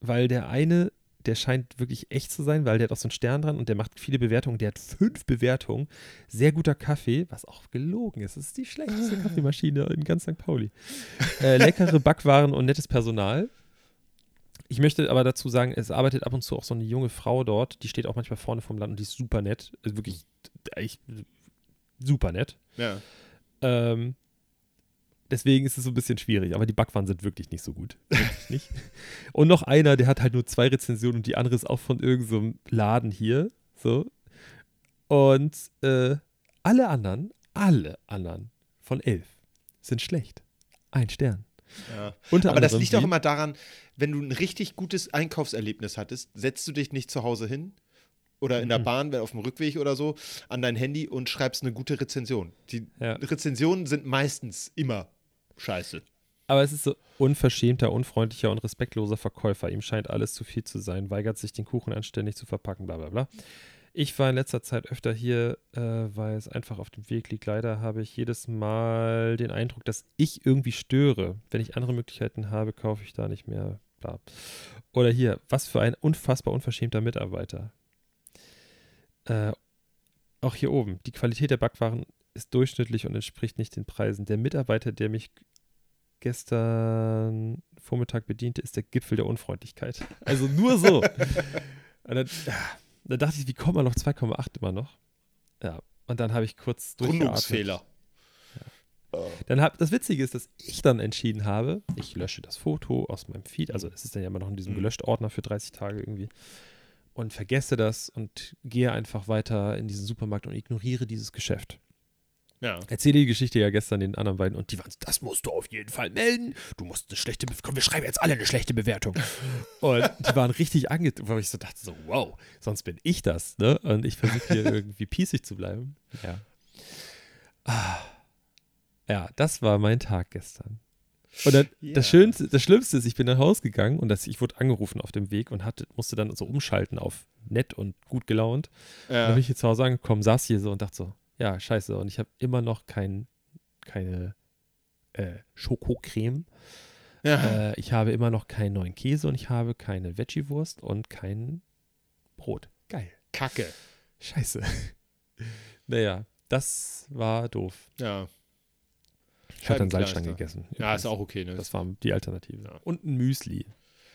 weil der eine, der scheint wirklich echt zu sein, weil der hat auch so einen Stern dran und der macht viele Bewertungen. Der hat fünf Bewertungen. Sehr guter Kaffee, was auch gelogen ist. Das ist die schlechteste (laughs) Kaffeemaschine in ganz St. Pauli. Äh, leckere Backwaren und nettes Personal. Ich möchte aber dazu sagen, es arbeitet ab und zu auch so eine junge Frau dort, die steht auch manchmal vorne vom Land und die ist super nett. Also wirklich echt super nett. Ja. Ähm, deswegen ist es so ein bisschen schwierig, aber die Backwaren sind wirklich nicht so gut. Nicht. Und noch einer, der hat halt nur zwei Rezensionen und die andere ist auch von irgendeinem Laden hier. So. Und äh, alle anderen, alle anderen von elf sind schlecht. Ein Stern. Ja. Unter Aber das liegt auch immer daran, wenn du ein richtig gutes Einkaufserlebnis hattest, setzt du dich nicht zu Hause hin oder in der Mhm. Bahn, auf dem Rückweg oder so, an dein Handy und schreibst eine gute Rezension. Die Ja. Rezensionen sind meistens immer scheiße. Aber es ist so unverschämter, unfreundlicher und respektloser Verkäufer. Ihm scheint alles zu viel zu sein, weigert sich, den Kuchen anständig zu verpacken, bla bla bla. Ich war in letzter Zeit öfter hier, äh, weil es einfach auf dem Weg liegt. Leider habe ich jedes Mal den Eindruck, dass ich irgendwie störe. Wenn ich andere Möglichkeiten habe, kaufe ich da nicht mehr. Bla. Oder hier, was für ein unfassbar unverschämter Mitarbeiter. Äh, auch hier oben, die Qualität der Backwaren ist durchschnittlich und entspricht nicht den Preisen. Der Mitarbeiter, der mich gestern Vormittag bediente, ist der Gipfel der Unfreundlichkeit. Also nur so. (laughs) und dann, da dachte ich, wie kommt man auf 2,8 immer noch? Ja, und dann habe ich kurz durchgeatmet. Rundungsfehler. Dann hab, das Witzige ist, dass ich dann entschieden habe, ich lösche das Foto aus meinem Feed, also es ist dann ja immer noch in diesem Mhm. gelöscht Ordner für 30 Tage irgendwie und vergesse das und gehe einfach weiter in diesen Supermarkt und ignoriere dieses Geschäft. Ja. Erzähle die Geschichte ja gestern den anderen beiden und die waren so, das musst du auf jeden Fall melden. Du musst eine schlechte, Be komm, wir schreiben jetzt alle eine schlechte Bewertung. (laughs) und die waren richtig angetan, weil ich so dachte so, wow, sonst bin ich das, ne? Und ich versuche hier (laughs) irgendwie pießig zu bleiben. Ja. Ah. Ja, das war mein Tag gestern. Und dann, Ja. das, Schönste, das Schlimmste ist, ich bin nach Hause gegangen und das, ich wurde angerufen auf dem Weg und hatte, musste dann so umschalten auf nett und gut gelaunt. Dann Ja. bin ich hier zu Hause angekommen, saß hier so und dachte so, ja, scheiße. Und ich habe immer noch kein, keine äh, Schokocreme. ja. Äh, ich habe immer noch keinen neuen Käse und ich habe keine Veggie-Wurst und kein Brot. Geil. Kacke. Scheiße. (laughs) naja, das war doof. Ja. Ich hatte einen. Salzstangen gegessen. Ja, ist auch okay. Ne? Das war die Alternative. Ja. Und ein Müsli.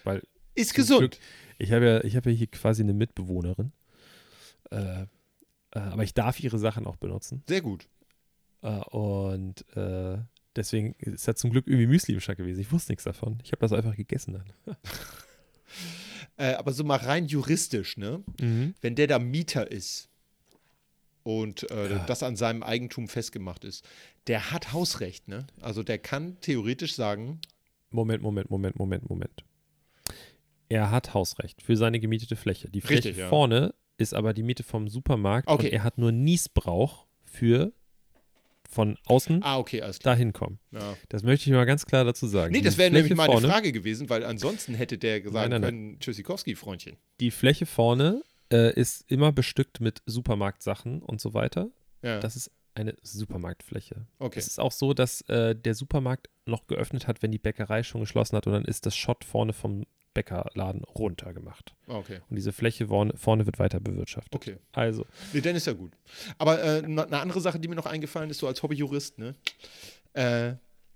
Weil ist gesund. Glück- ich habe ja, ich habe ja hier quasi eine Mitbewohnerin. Äh, aber ich darf ihre Sachen auch benutzen. Sehr gut. Äh, und äh, deswegen ist da zum Glück irgendwie Müsli im Schrank gewesen. Ich wusste nichts davon. Ich habe das einfach gegessen dann. (laughs) Äh, aber so mal rein juristisch, ne? Wenn der da Mieter ist und äh, Ja. das an seinem Eigentum festgemacht ist, der hat Hausrecht, ne? Also der kann theoretisch sagen, Moment, Moment, Moment, Moment, Moment. Er hat Hausrecht für seine gemietete Fläche. Die Fläche Richtig, ja. Ist aber die Miete vom Supermarkt Okay. und er hat nur Niesbrauch für von außen ah, okay, dahin kommen. Ja. Das möchte ich mal ganz klar dazu sagen. Nee, das wäre nämlich meine vorne, Frage gewesen, weil ansonsten hätte der gesagt Nein, nein, nein. können, Tschüssikowski, Freundchen. Die Fläche vorne äh, ist immer bestückt mit Supermarktsachen und so weiter. Ja, Das ist eine Supermarktfläche. okay. Es ist auch so, dass äh, der Supermarkt noch geöffnet hat, wenn die Bäckerei schon geschlossen hat und dann ist das Schott vorne vom Bäckerladen runtergemacht. Okay, Und diese Fläche vorne, vorne wird weiter bewirtschaftet. okay. Also, Nee, dann ist ja gut. Aber äh, eine andere Sache, die mir noch eingefallen ist, so als Hobbyjurist, ne? Äh,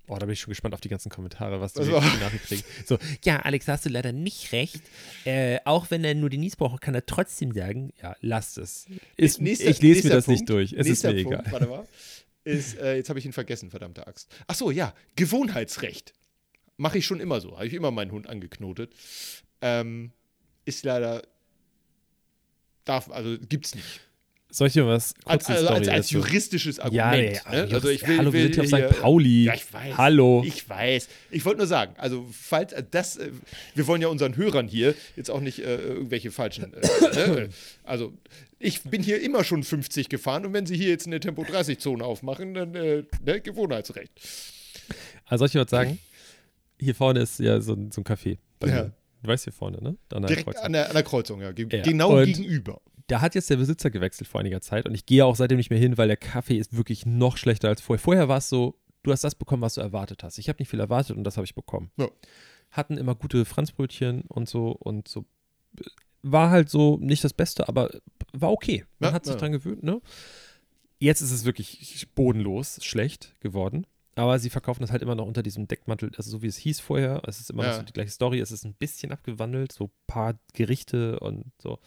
oh, da bin ich schon gespannt auf die ganzen Kommentare, was die Also- (laughs) Nachricht kriegen. So, ja, Alex, hast du leider nicht recht. Äh, auch wenn er nur den Nies braucht, kann er trotzdem sagen, ja, lasst es. Ist, Nächster- ich lese mir das Punkt, nicht durch. Es ist mir Punkt, egal. Warte mal. Ist, äh, jetzt habe ich ihn vergessen, verdammte Axt. Ach so, ja, Gewohnheitsrecht. Mache ich schon immer so. Habe ich immer meinen Hund angeknotet. Ähm, ist leider. Darf, also gibt's nicht. Soll ich dir was Als, also als, als juristisches Ja, Argument. nee, ne? Also ich will, hallo, wir will sind hier auf hier- St. Pauli. Ja, ich weiß. Hallo. Ich weiß. Ich wollte nur sagen, also falls äh, das, äh, wir wollen ja unseren Hörern hier jetzt auch nicht äh, irgendwelche falschen. Äh, ne? (laughs) Also ich bin hier immer schon 50 gefahren und wenn Sie hier jetzt eine Tempo 30 Zone aufmachen, dann äh, ne, Gewohnheitsrecht. Also soll ich dir was sagen? Hier vorne ist ja so, ein- so ein Café. bei Ja. mir. Du weißt hier vorne, ne? An der Direkt Kreuzung. an der, an der Kreuzung, ja. Ge Ja. Genau Und- gegenüber. Da hat jetzt der Besitzer gewechselt vor einiger Zeit und ich gehe auch seitdem nicht mehr hin, weil der Kaffee ist wirklich noch schlechter als vorher. Vorher war es so, du hast das bekommen, was du erwartet hast. Ich habe nicht viel erwartet und das habe ich bekommen. Ja. Hatten immer gute Franzbrötchen und so und so. War halt so nicht das Beste, aber war okay. Man Ja, hat sich ja. dran gewöhnt, ne? Jetzt ist es wirklich bodenlos schlecht geworden. Aber sie verkaufen das halt immer noch unter diesem Deckmantel, also so wie es hieß vorher. Es ist immer noch Ja. so die gleiche Story. Es ist ein bisschen abgewandelt, so ein paar Gerichte und so.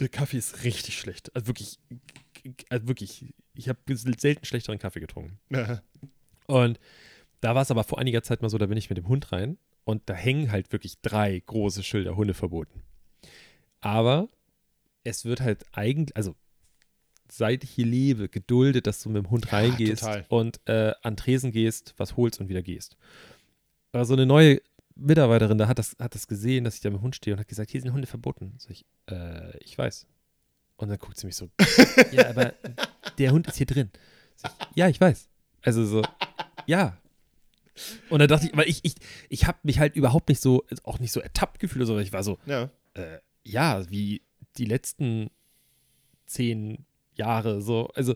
Der Kaffee ist richtig schlecht. Also wirklich, also wirklich. Ich habe selten schlechteren Kaffee getrunken. Ja. (laughs) Und da war es aber vor einiger Zeit mal so, da bin ich mit dem Hund rein und da hängen halt wirklich drei große Schilder, Hunde verboten. Aber es wird halt eigentlich, also seit ich hier lebe, geduldet, dass du mit dem Hund Ja, reingehst total. und äh, an Tresen gehst, was holst und wieder gehst. Aber so eine neue Mitarbeiterin, da hat das, hat das gesehen, dass ich da mit dem Hund stehe und hat gesagt, hier sind Hunde verboten. Sag ich, äh, ich weiß. Und dann guckt sie mich so, (laughs) ja, aber der Hund ist hier drin. Sag ich, ja, ich weiß. Also so, ja. Und dann dachte ich, weil ich, ich, ich habe mich halt überhaupt nicht so, auch nicht so ertappt gefühlt, sondern ich war so, ja. äh, ja, wie die letzten zehn Jahre so, also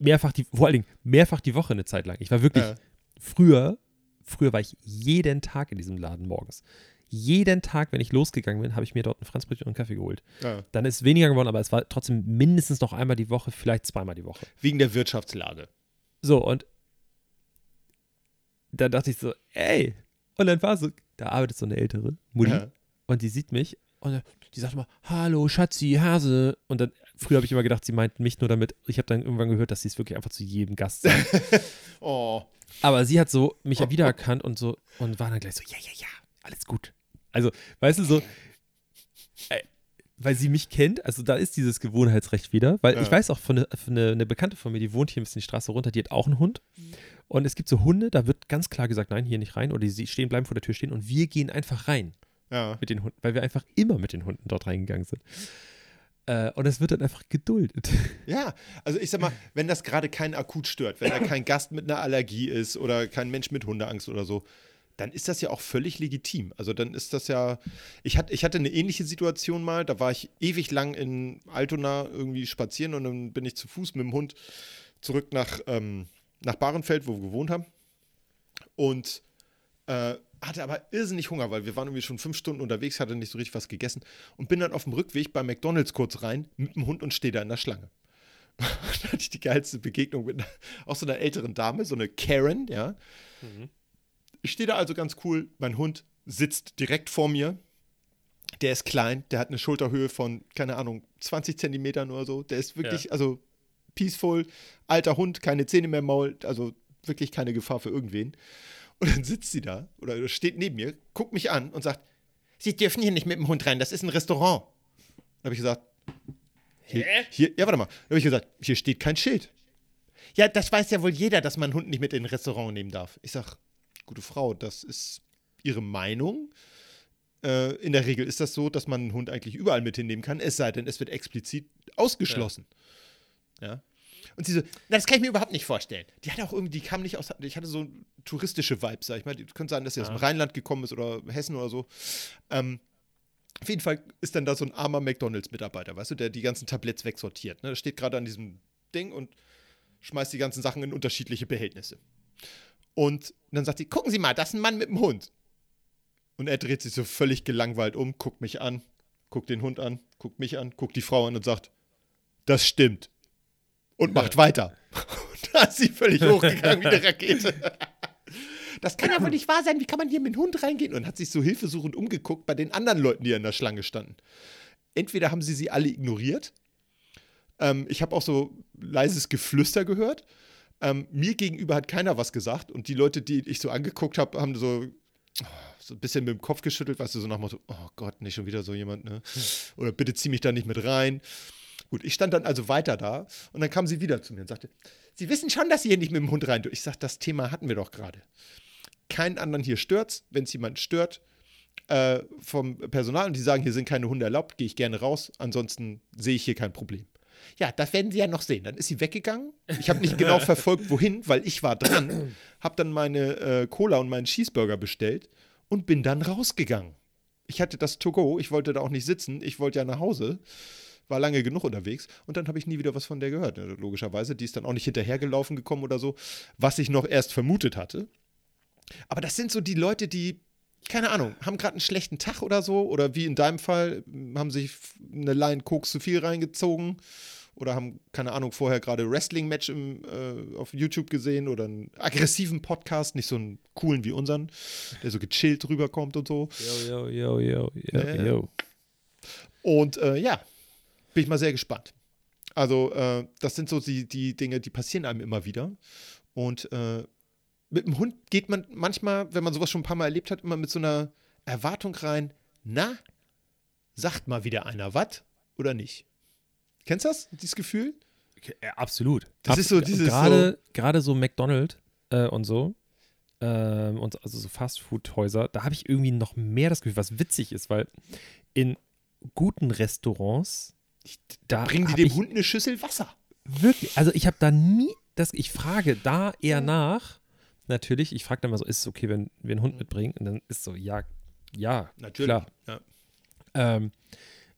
mehrfach die, vor allen Dingen mehrfach die Woche eine Zeit lang. Ich war wirklich, Ja. früher, früher war ich jeden Tag in diesem Laden morgens. Jeden Tag, wenn ich losgegangen bin, habe ich mir dort ein Franzbrötchen und einen Kaffee geholt. ja. Dann ist es weniger geworden, aber es war trotzdem mindestens noch einmal die Woche, vielleicht zweimal die Woche. Wegen der Wirtschaftslage. So, und da dachte ich so, ey. Und dann war so, da arbeitet so eine ältere Mutti Ja. und die sieht mich und die sagt immer, hallo Schatzi, Hase. Und dann, früher habe ich immer gedacht, sie meinten mich nur damit. Ich habe dann irgendwann gehört, dass sie es wirklich einfach zu jedem Gast sagt. (laughs) Oh. Aber sie hat so mich ja wiedererkannt und so und war dann gleich so, ja, ja, ja, alles gut. Also, weißt du, so, äh, weil sie mich kennt, also da ist dieses Gewohnheitsrecht wieder, weil Ja. ich weiß auch von einer eine, eine Bekannte von mir, die wohnt hier ein bisschen die Straße runter, die hat auch einen Hund. Und es gibt so Hunde, da wird ganz klar gesagt, nein, hier nicht rein. Oder die stehen, bleiben vor der Tür stehen und wir gehen einfach rein Ja. mit den Hunden, weil wir einfach immer mit den Hunden dort reingegangen sind. Äh, und es wird dann einfach geduldet. (laughs) Ja, also ich sag mal, wenn das gerade keinen akut stört, wenn da kein Gast mit einer Allergie ist oder kein Mensch mit Hundeangst oder so, dann ist das ja auch völlig legitim. Also dann ist das ja. Ich, hat, ich hatte eine ähnliche Situation mal, da war ich ewig lang in Altona irgendwie spazieren und dann bin ich zu Fuß mit dem Hund zurück nach, ähm, nach Bahrenfeld, wo wir gewohnt haben. Und äh, hatte aber irrsinnig Hunger, weil wir waren irgendwie schon fünf Stunden unterwegs, hatte nicht so richtig was gegessen und bin dann auf dem Rückweg bei McDonalds kurz rein mit dem Hund und stehe da in der Schlange. (laughs) da hatte ich die geilste Begegnung mit einer, auch so einer älteren Dame, so eine Karen, ja. Ich stehe da also ganz cool, mein Hund sitzt direkt vor mir. Der ist klein, der hat eine Schulterhöhe von, keine Ahnung, 20 Zentimetern oder so. Der ist wirklich, also peaceful, alter Hund, keine Zähne mehr im Maul, also wirklich keine Gefahr für irgendwen. Und dann sitzt sie da oder steht neben mir, guckt mich an und sagt, Sie dürfen hier nicht mit dem Hund rein, das ist ein Restaurant. Dann habe ich gesagt, hier, hier, ja, warte mal. Dann habe ich gesagt, hier steht kein Schild. Ja, das weiß ja wohl jeder, dass man einen Hund nicht mit in ein Restaurant nehmen darf. Ich sage, gute Frau, das ist Ihre Meinung. Äh, in der Regel ist das so, dass man einen Hund eigentlich überall mit hinnehmen kann, es sei denn, es wird explizit ausgeschlossen. Ja. Und sie so, na, das kann ich mir überhaupt nicht vorstellen. Die hat auch irgendwie, die kam nicht aus, ich hatte so touristische Vibes, sag ich mal. Die könnte sein, dass sie aus dem Rheinland gekommen ist oder Hessen oder so. Ähm, auf jeden Fall ist dann da so ein armer McDonalds-Mitarbeiter, weißt du, der die ganzen Tabletts wegsortiert. Ne? Der steht gerade an diesem Ding und schmeißt die ganzen Sachen in unterschiedliche Behältnisse. Und dann sagt sie, gucken Sie mal, das ist ein Mann mit dem Hund. Und er dreht sich so völlig gelangweilt um, guckt mich an, guckt den Hund an, guckt mich an, guckt die Frau an und sagt, das stimmt. Und macht weiter. Und (laughs) da ist sie völlig hochgegangen wie eine Rakete. (laughs) Das kann ja wohl nicht wahr sein. Wie kann man hier mit dem Hund reingehen? Und hat sich so hilfesuchend umgeguckt bei den anderen Leuten, die an der Schlange standen. Entweder haben sie sie alle ignoriert. Ähm, ich habe auch so leises Geflüster gehört. Ähm, mir gegenüber hat keiner was gesagt. Und die Leute, die ich so angeguckt habe, haben so, so ein bisschen mit dem Kopf geschüttelt, weißt du, so nach Motto, oh Gott, nicht schon wieder so jemand, ne? Oder bitte zieh mich da nicht mit rein. Gut, ich stand dann also weiter da und dann kam sie wieder zu mir und sagte, Sie wissen schon, dass Sie hier nicht mit dem Hund rein dürfen. Ich sage, das Thema hatten wir doch gerade. Keinen anderen hier stört's. Wenn es jemand stört äh, vom Personal und die sagen, hier sind keine Hunde erlaubt, gehe ich gerne raus. Ansonsten sehe ich hier kein Problem. Ja, das werden Sie ja noch sehen. Dann ist sie weggegangen. Ich habe nicht genau (laughs) verfolgt, wohin, weil ich war dran. Habe dann meine äh, Cola und meinen Cheeseburger bestellt und bin dann rausgegangen. Ich hatte das to go. Ich wollte da auch nicht sitzen. Ich wollte ja nach Hause war lange genug unterwegs und dann habe ich nie wieder was von der gehört. Logischerweise, die ist dann auch nicht hinterhergelaufen gekommen oder so, was ich noch erst vermutet hatte. Aber das sind so die Leute, die, keine Ahnung, haben gerade einen schlechten Tag oder so oder wie in deinem Fall, haben sich eine Line Koks zu viel reingezogen oder haben, keine Ahnung, vorher gerade Wrestling-Match äh, auf YouTube gesehen oder einen aggressiven Podcast, nicht so einen coolen wie unseren, der so gechillt rüberkommt und so. Yo, yo, yo, yo, yo, yo. Und äh, ja, bin ich mal sehr gespannt. Also, äh, das sind so die, die Dinge, die passieren einem immer wieder. Und äh, mit dem Hund geht man manchmal, wenn man sowas schon ein paar Mal erlebt hat, immer mit so einer Erwartung rein, na, sagt mal wieder einer was oder nicht? Kennst du das, dieses Gefühl? Ja, absolut. Das ist so dieses Gerade gerade so McDonald's äh, und so. Ähm, und also so Fastfood-Häuser, da habe ich irgendwie noch mehr das Gefühl, was witzig ist, weil in guten Restaurants, da Bringen die dem Hund eine Schüssel Wasser? wirklich, also ich habe da nie das, ich frage da eher nach, natürlich, ich frage dann mal so, ist es okay, wenn wir einen Hund mitbringen? Und dann ist so, ja, ja, Natürlich. klar. Ja. Ähm,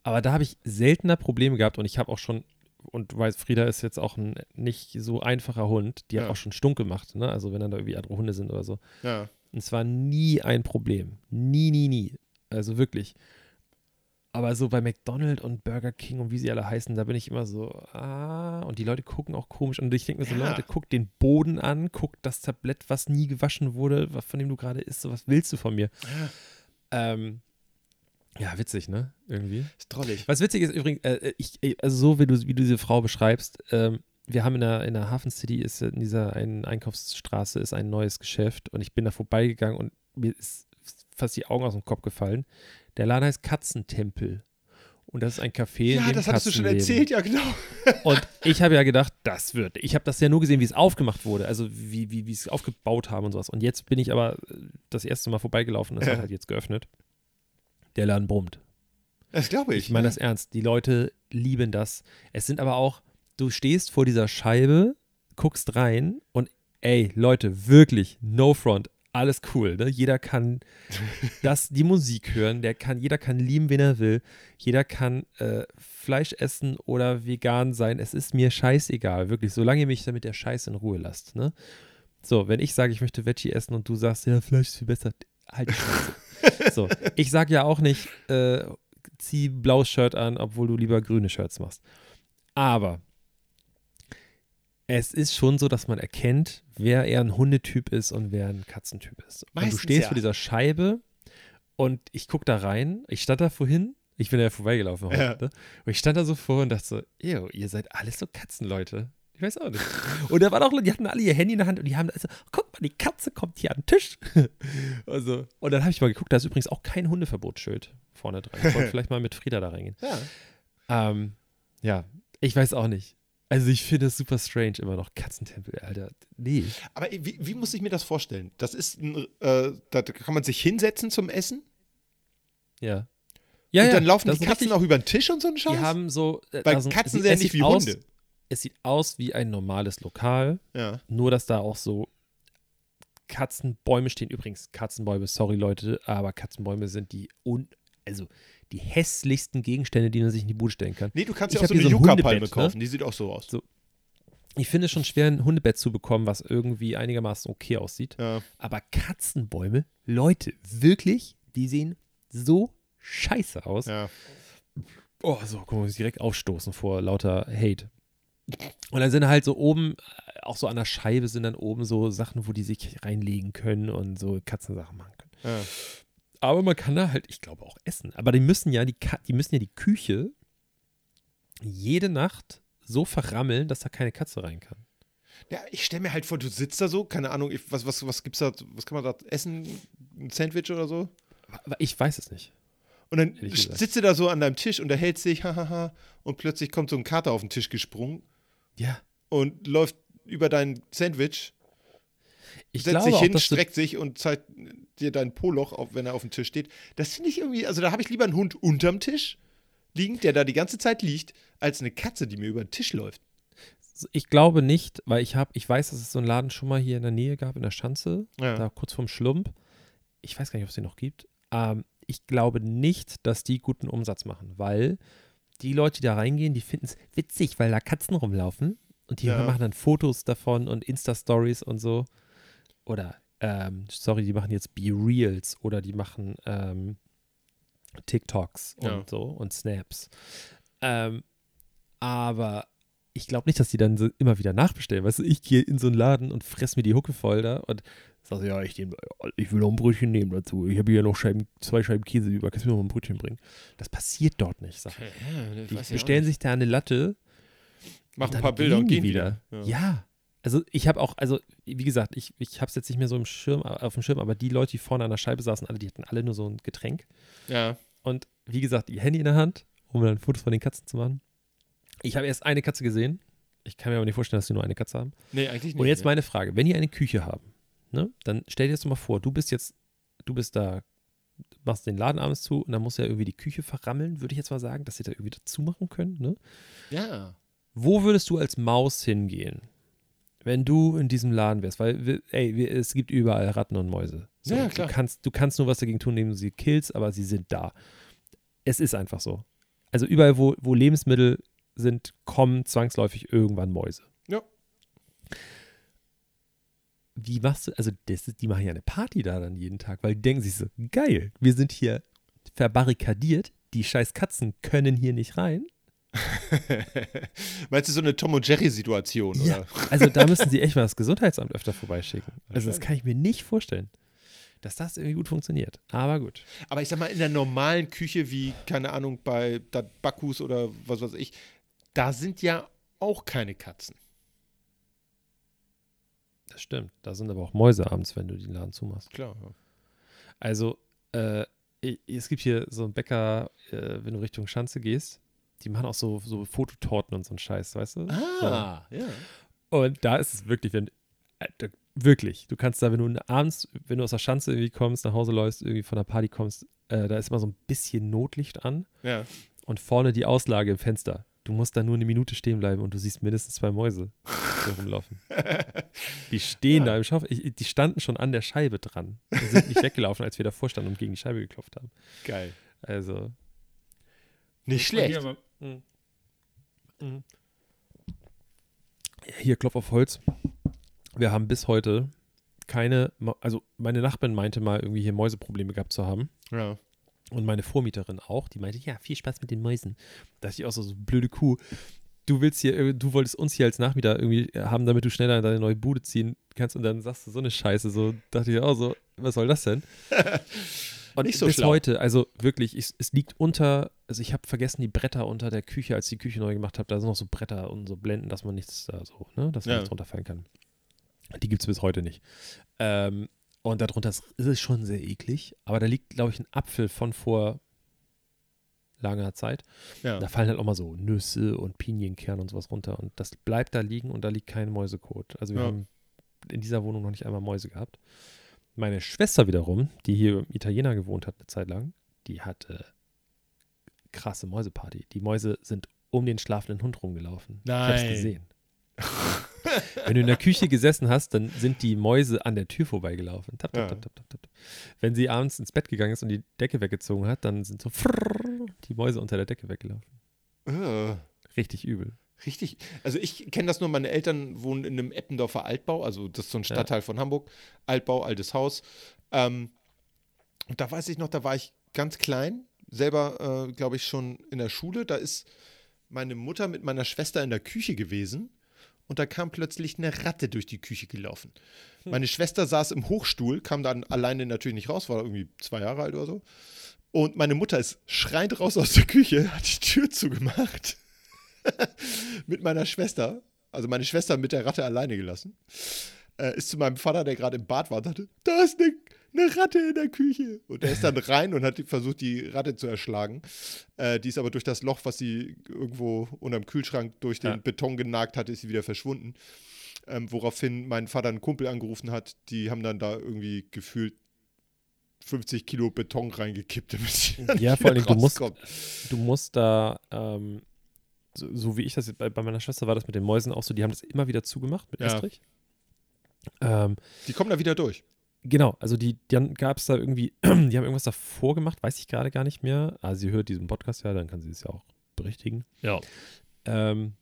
aber da habe ich seltener Probleme gehabt und ich habe auch schon, und weißt, Frieda ist jetzt auch ein nicht so einfacher Hund, die hat Ja. auch schon stunk gemacht, ne? Also wenn dann da irgendwie andere Hunde sind oder so. ja. Und es war nie ein Problem. Nie, nie, nie. Also wirklich. Aber so bei McDonald's und Burger King und wie sie alle heißen, da bin ich immer so, ah, und die Leute gucken auch komisch. Und ich denke mir so, Ja. Leute, guck den Boden an, guck das Tablett, was nie gewaschen wurde, was, von dem du gerade isst, so, was willst du von mir? Ähm, ja, witzig, ne? Irgendwie. Ist drollig. Was witzig ist übrigens, äh, ich, äh, also so wie du, wie du diese Frau beschreibst, ähm, wir haben in der, in der Hafen City, ist in dieser einen Einkaufsstraße, ist ein neues Geschäft und ich bin da vorbeigegangen und mir ist fast die Augen aus dem Kopf gefallen. Der Laden heißt Katzentempel. Und das ist ein Café, in Ja, dem das hattest du schon erzählt, ja genau. (laughs) Und ich habe ja gedacht, das wird. Ich habe das ja nur gesehen, wie es aufgemacht wurde, also wie, wie, wie es aufgebaut haben und sowas. Und jetzt bin ich aber äh, das erste Mal vorbeigelaufen es Ja. hat halt jetzt geöffnet. Der Laden brummt. Das glaube ich. Ich meine das ernst. Die Leute lieben das. Es sind aber auch, du stehst vor dieser Scheibe, guckst rein und ey, Leute, wirklich, no front. Alles cool, ne? Jeder kann das, die Musik hören, der kann, jeder kann lieben, wen er will. Jeder kann äh, Fleisch essen oder vegan sein. Es ist mir scheißegal, wirklich, solange ihr mich damit der Scheiß in Ruhe lasst, ne? So, wenn ich sage, ich möchte Veggie essen und du sagst, ja, Fleisch ist viel besser, halt die (laughs) so, ich sage ja auch nicht, äh, zieh blaues Shirt an, obwohl du lieber grüne Shirts machst. Aber es ist schon so, dass man erkennt, wer eher ein Hundetyp ist und wer ein Katzentyp ist. und du Meistens stehst ja. vor dieser Scheibe und ich gucke da rein. Ich stand da vorhin, ich bin ja vorbeigelaufen heute, Ja. ne? und ich stand da so vor und dachte so, ew, ihr seid alles so Katzenleute. Ich weiß auch nicht. Und da waren auch Leute, die hatten alle ihr Handy in der Hand und die haben also, guck mal, die Katze kommt hier an den Tisch. (laughs) Also, und dann habe ich mal geguckt, da ist übrigens auch kein Hundeverbotsschild vorne dran. Ich wollte (laughs) vielleicht mal mit Frieda da reingehen. Ja. Ähm, ja, ich weiß auch nicht. Also ich finde es super strange immer noch. Katzentempel, Alter. Nee. Aber wie, wie muss ich mir das vorstellen? Das ist ein, äh, da kann man sich hinsetzen zum Essen Ja. Ja, und ja, dann laufen das die Katzen richtig- auch über den Tisch und so einen Scheiß? Die haben so. äh, Weil also, Katzen sind ja nicht sieht wie aus, Hunde. Es sieht aus wie ein normales Lokal, Ja. nur dass da auch so Katzenbäume stehen. Übrigens, Katzenbäume, sorry Leute, aber Katzenbäume sind die un also die hässlichsten Gegenstände, die man sich in die Bude stellen kann. Nee, du kannst Ich ja auch so eine so Yucca-Palme Hundebett, kaufen. ne? Die sieht auch so aus. So. Ich finde es schon schwer, ein Hundebett zu bekommen, was irgendwie einigermaßen okay aussieht. Ja. Aber Katzenbäume, Leute, wirklich, die sehen so scheiße aus. ja. Oh, so, guck mal, direkt aufstoßen vor lauter Hate. Und dann sind halt so oben, äh, auch so an der Scheibe sind dann oben so Sachen, wo die sich reinlegen können und so Katzensachen machen können. Ja. Aber man kann da halt, ich glaube, auch essen. Aber die müssen ja die, die müssen ja die Küche jede Nacht so verrammeln, dass da keine Katze rein kann. Ja, ich stelle mir halt vor, du sitzt da so, keine Ahnung, ich- was, was, was gibt's da, was kann man da essen? Ein Sandwich oder so? Ich weiß es nicht. Und dann sitzt du da so an deinem Tisch und erhält sich, hahaha, und plötzlich kommt so ein Kater auf den Tisch gesprungen Ja. und läuft über dein Sandwich, Ich setzt sich auch, hin, streckt sich und zeigt dir dein Poloch, auf, wenn er auf dem Tisch steht. Das finde ich irgendwie, also da habe ich lieber einen Hund unterm Tisch liegend, der da die ganze Zeit liegt, als eine Katze, die mir über den Tisch läuft. ich glaube nicht, weil ich habe, ich weiß, dass es so einen Laden schon mal hier in der Nähe gab, in der Schanze, Ja. da kurz vorm Schlump. Ich weiß gar nicht, ob es den noch gibt. Ähm, ich glaube nicht, dass die guten Umsatz machen, weil die Leute, die da reingehen, die finden es witzig, weil da Katzen rumlaufen und die Ja. machen dann Fotos davon und Insta-Stories und so. Oder, ähm, sorry, die machen jetzt Be-Reals oder die machen ähm, TikToks und Ja. so und Snaps. Ähm, aber ich glaube nicht, dass die dann so immer wieder nachbestellen. Weißt du, ich gehe in so einen Laden und fress mir die Hucke voll da und sage, ja, ich, nehm, ich will noch ein Brötchen nehmen dazu. Ich habe hier noch Scheiben, zwei Scheiben Käse über. Kannst du mir noch mal ein Brötchen bringen? Das passiert dort nicht, sag ich. Die bestellen sich da eine Latte Machen ein paar Bilder und gehen wieder. wieder. Ja. Also ich habe auch, also wie gesagt, ich, ich habe es jetzt nicht mehr so im Schirm, auf dem Schirm, aber die Leute, die vorne an der Scheibe saßen, alle, die hatten alle nur so ein Getränk. Ja. Und wie gesagt, die Handy in der Hand, um dann Fotos von den Katzen zu machen. Ich habe erst eine Katze gesehen. Ich kann mir aber nicht vorstellen, dass sie nur eine Katze haben. Nee, eigentlich nicht. Und jetzt ne? meine Frage: Wenn ihr eine Küche haben, ne, dann stell dir das doch mal vor, du bist jetzt, du bist da, machst den Laden abends zu und dann musst du ja irgendwie die Küche verrammeln, würde ich jetzt mal sagen, dass sie da irgendwie dazu machen können. Ne? Ja. Wo würdest du als Maus hingehen, wenn du in diesem Laden wärst? Weil, ey, es gibt überall Ratten und Mäuse. Ja, klar. Du kannst, du kannst nur was dagegen tun, indem du sie killst, aber sie sind da. Es ist einfach so. Also überall, wo, wo Lebensmittel sind, kommen zwangsläufig irgendwann Mäuse. Ja. Wie machst du, also das ist, die machen ja eine Party da dann jeden Tag, weil die denken sich so, geil, wir sind hier verbarrikadiert, die scheiß Katzen können hier nicht rein. (laughs) Meinst du so eine Tom und Jerry-Situation? Ja. Oder? Also da müssen sie echt mal das Gesundheitsamt öfter vorbeischicken. Also das kann ich mir nicht vorstellen, dass das irgendwie gut funktioniert. Aber gut. Aber ich sag mal, in der normalen Küche, wie, keine Ahnung, bei Bakus oder was weiß ich, da sind ja auch keine Katzen. Das stimmt. Da sind aber auch Mäuse abends, wenn du den Laden zumachst. Klar. Also, äh, es gibt hier so einen Bäcker, äh, wenn du Richtung Schanze gehst, die machen auch so, so Fototorten und so einen Scheiß, weißt du? Ah, ja. So. Und da ist es wirklich, wenn, äh, wirklich, du kannst da, wenn du abends, wenn du aus der Schanze irgendwie kommst, nach Hause läufst, irgendwie von der Party kommst, äh, da ist immer so ein bisschen Notlicht an Ja. und vorne die Auslage im Fenster. Du musst da nur eine Minute stehen bleiben und du siehst mindestens zwei Mäuse so (laughs) rumlaufen. Die stehen Ja. da im Schauf. Die standen schon an der Scheibe dran. Die sind nicht (laughs) weggelaufen, als wir davor standen und gegen die Scheibe geklopft haben. Geil. Also. Nicht schlecht. Mhm. Mhm. Hier, Klopf auf Holz. Wir haben bis heute keine, also meine Nachbarin meinte mal irgendwie hier Mäuseprobleme gehabt zu haben. Ja. Und meine Vormieterin auch, die meinte, ja, viel Spaß mit den Mäusen. Da dachte ich auch so, so blöde Kuh. Du willst hier, äh, du wolltest uns hier als Nachmieter irgendwie haben, damit du schneller in deine neue Bude ziehen kannst und dann sagst du so eine Scheiße. So dachte ich auch so, was soll das denn? (laughs) Und Nicht so bis schlau. heute, also wirklich, ich, es liegt unter, also ich habe vergessen die Bretter unter der Küche, als ich die Küche neu gemacht habe, da sind noch so Bretter und so Blenden, dass man nichts da so, ne, dass man Ja. nichts runterfallen kann. Die gibt es bis heute nicht. Ähm, und darunter ist, ist es schon sehr eklig, aber da liegt, glaube ich, ein Apfel von vor langer Zeit. Ja. Da fallen halt auch mal so Nüsse und Pinienkerne und sowas runter und das bleibt da liegen und da liegt kein Mäusekot. Also wir Ja. haben in dieser Wohnung noch nicht einmal Mäuse gehabt. Meine Schwester wiederum, die hier im Italiener gewohnt hat eine Zeit lang, die hatte krasse Mäuseparty. Die Mäuse sind um den schlafenden Hund rumgelaufen. Ich Nein. hab's gesehen. (laughs) Wenn du in der Küche gesessen hast, dann sind die Mäuse an der Tür vorbeigelaufen. Tap, tap, Ja. tap, tap, tap, tap. Wenn sie abends ins Bett gegangen ist und die Decke weggezogen hat, dann sind so die Mäuse unter der Decke weggelaufen. Äh, Richtig übel. Richtig. Also ich kenne das nur, meine Eltern wohnen in einem Eppendorfer Altbau, also das ist so ein Stadtteil von Hamburg. Altbau, altes Haus. Ähm, und da weiß ich noch, da war ich ganz klein, selber, äh, glaube ich, schon in der Schule. Da ist meine Mutter mit meiner Schwester in der Küche gewesen und da kam plötzlich eine Ratte durch die Küche gelaufen. Meine Schwester saß im Hochstuhl, kam dann alleine natürlich nicht raus, war irgendwie zwei Jahre alt oder so. Und meine Mutter ist schreiend raus aus der Küche, hat die Tür zugemacht. (laughs) mit meiner Schwester, also meine Schwester mit der Ratte alleine gelassen. Äh, ist zu meinem Vater, der gerade im Bad war, und sagte, da ist eine, eine Ratte in der Küche. Und er ist dann rein und hat versucht, die Ratte zu erschlagen. Äh, die ist aber durch das Loch, was sie irgendwo unterm Kühlschrank durch den Ja. Beton genagt hatte, ist sie wieder verschwunden. Ähm, woraufhin mein Vater einen Kumpel angerufen hat. Die haben dann da irgendwie gefühlt 50 Kilo Beton reingekippt, damit sie Ja, (laughs) vor allem, du musst-. Du musst da, ähm, so, so wie ich das bei, bei meiner Schwester war das mit den Mäusen auch so, die haben das immer wieder zugemacht mit Ja. Estrich. Ähm, Die kommen da wieder durch. genau, also die, dann gab es da irgendwie, (clears throat) die haben irgendwas davor gemacht, weiß ich gerade gar nicht mehr. Also sie hört diesen Podcast ja, dann kann sie es ja auch berichtigen. Ja. Ähm,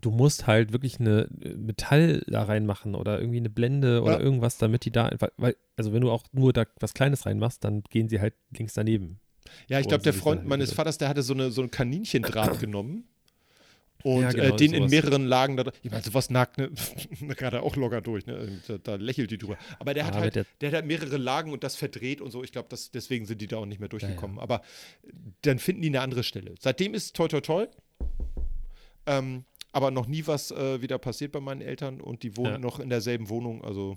du musst halt wirklich eine äh, Metall da reinmachen oder irgendwie eine Blende oder Ja. irgendwas, damit die da einfach, weil, also wenn du auch nur da was Kleines reinmachst, dann gehen sie halt links daneben. Ja, ich glaube, sie der Freund dann meines Vaters, der hatte so, eine, so ein Kaninchendraht genommen und Ja, genau, äh, den in sowas. mehreren Lagen da. Ich meine, sowas nagt (laughs) ne, gerade auch locker durch, ne? Da, da lächelt die drüber. Aber der hat Ah, halt, der- der, hat halt mehrere Lagen und das verdreht und so. Ich glaube, deswegen sind die da auch nicht mehr durchgekommen. Aber dann finden die eine andere Stelle. Seitdem ist toi toi toi. Ähm, aber noch nie was äh, wieder passiert bei meinen Eltern und die wohnen Ja. noch in derselben Wohnung. Also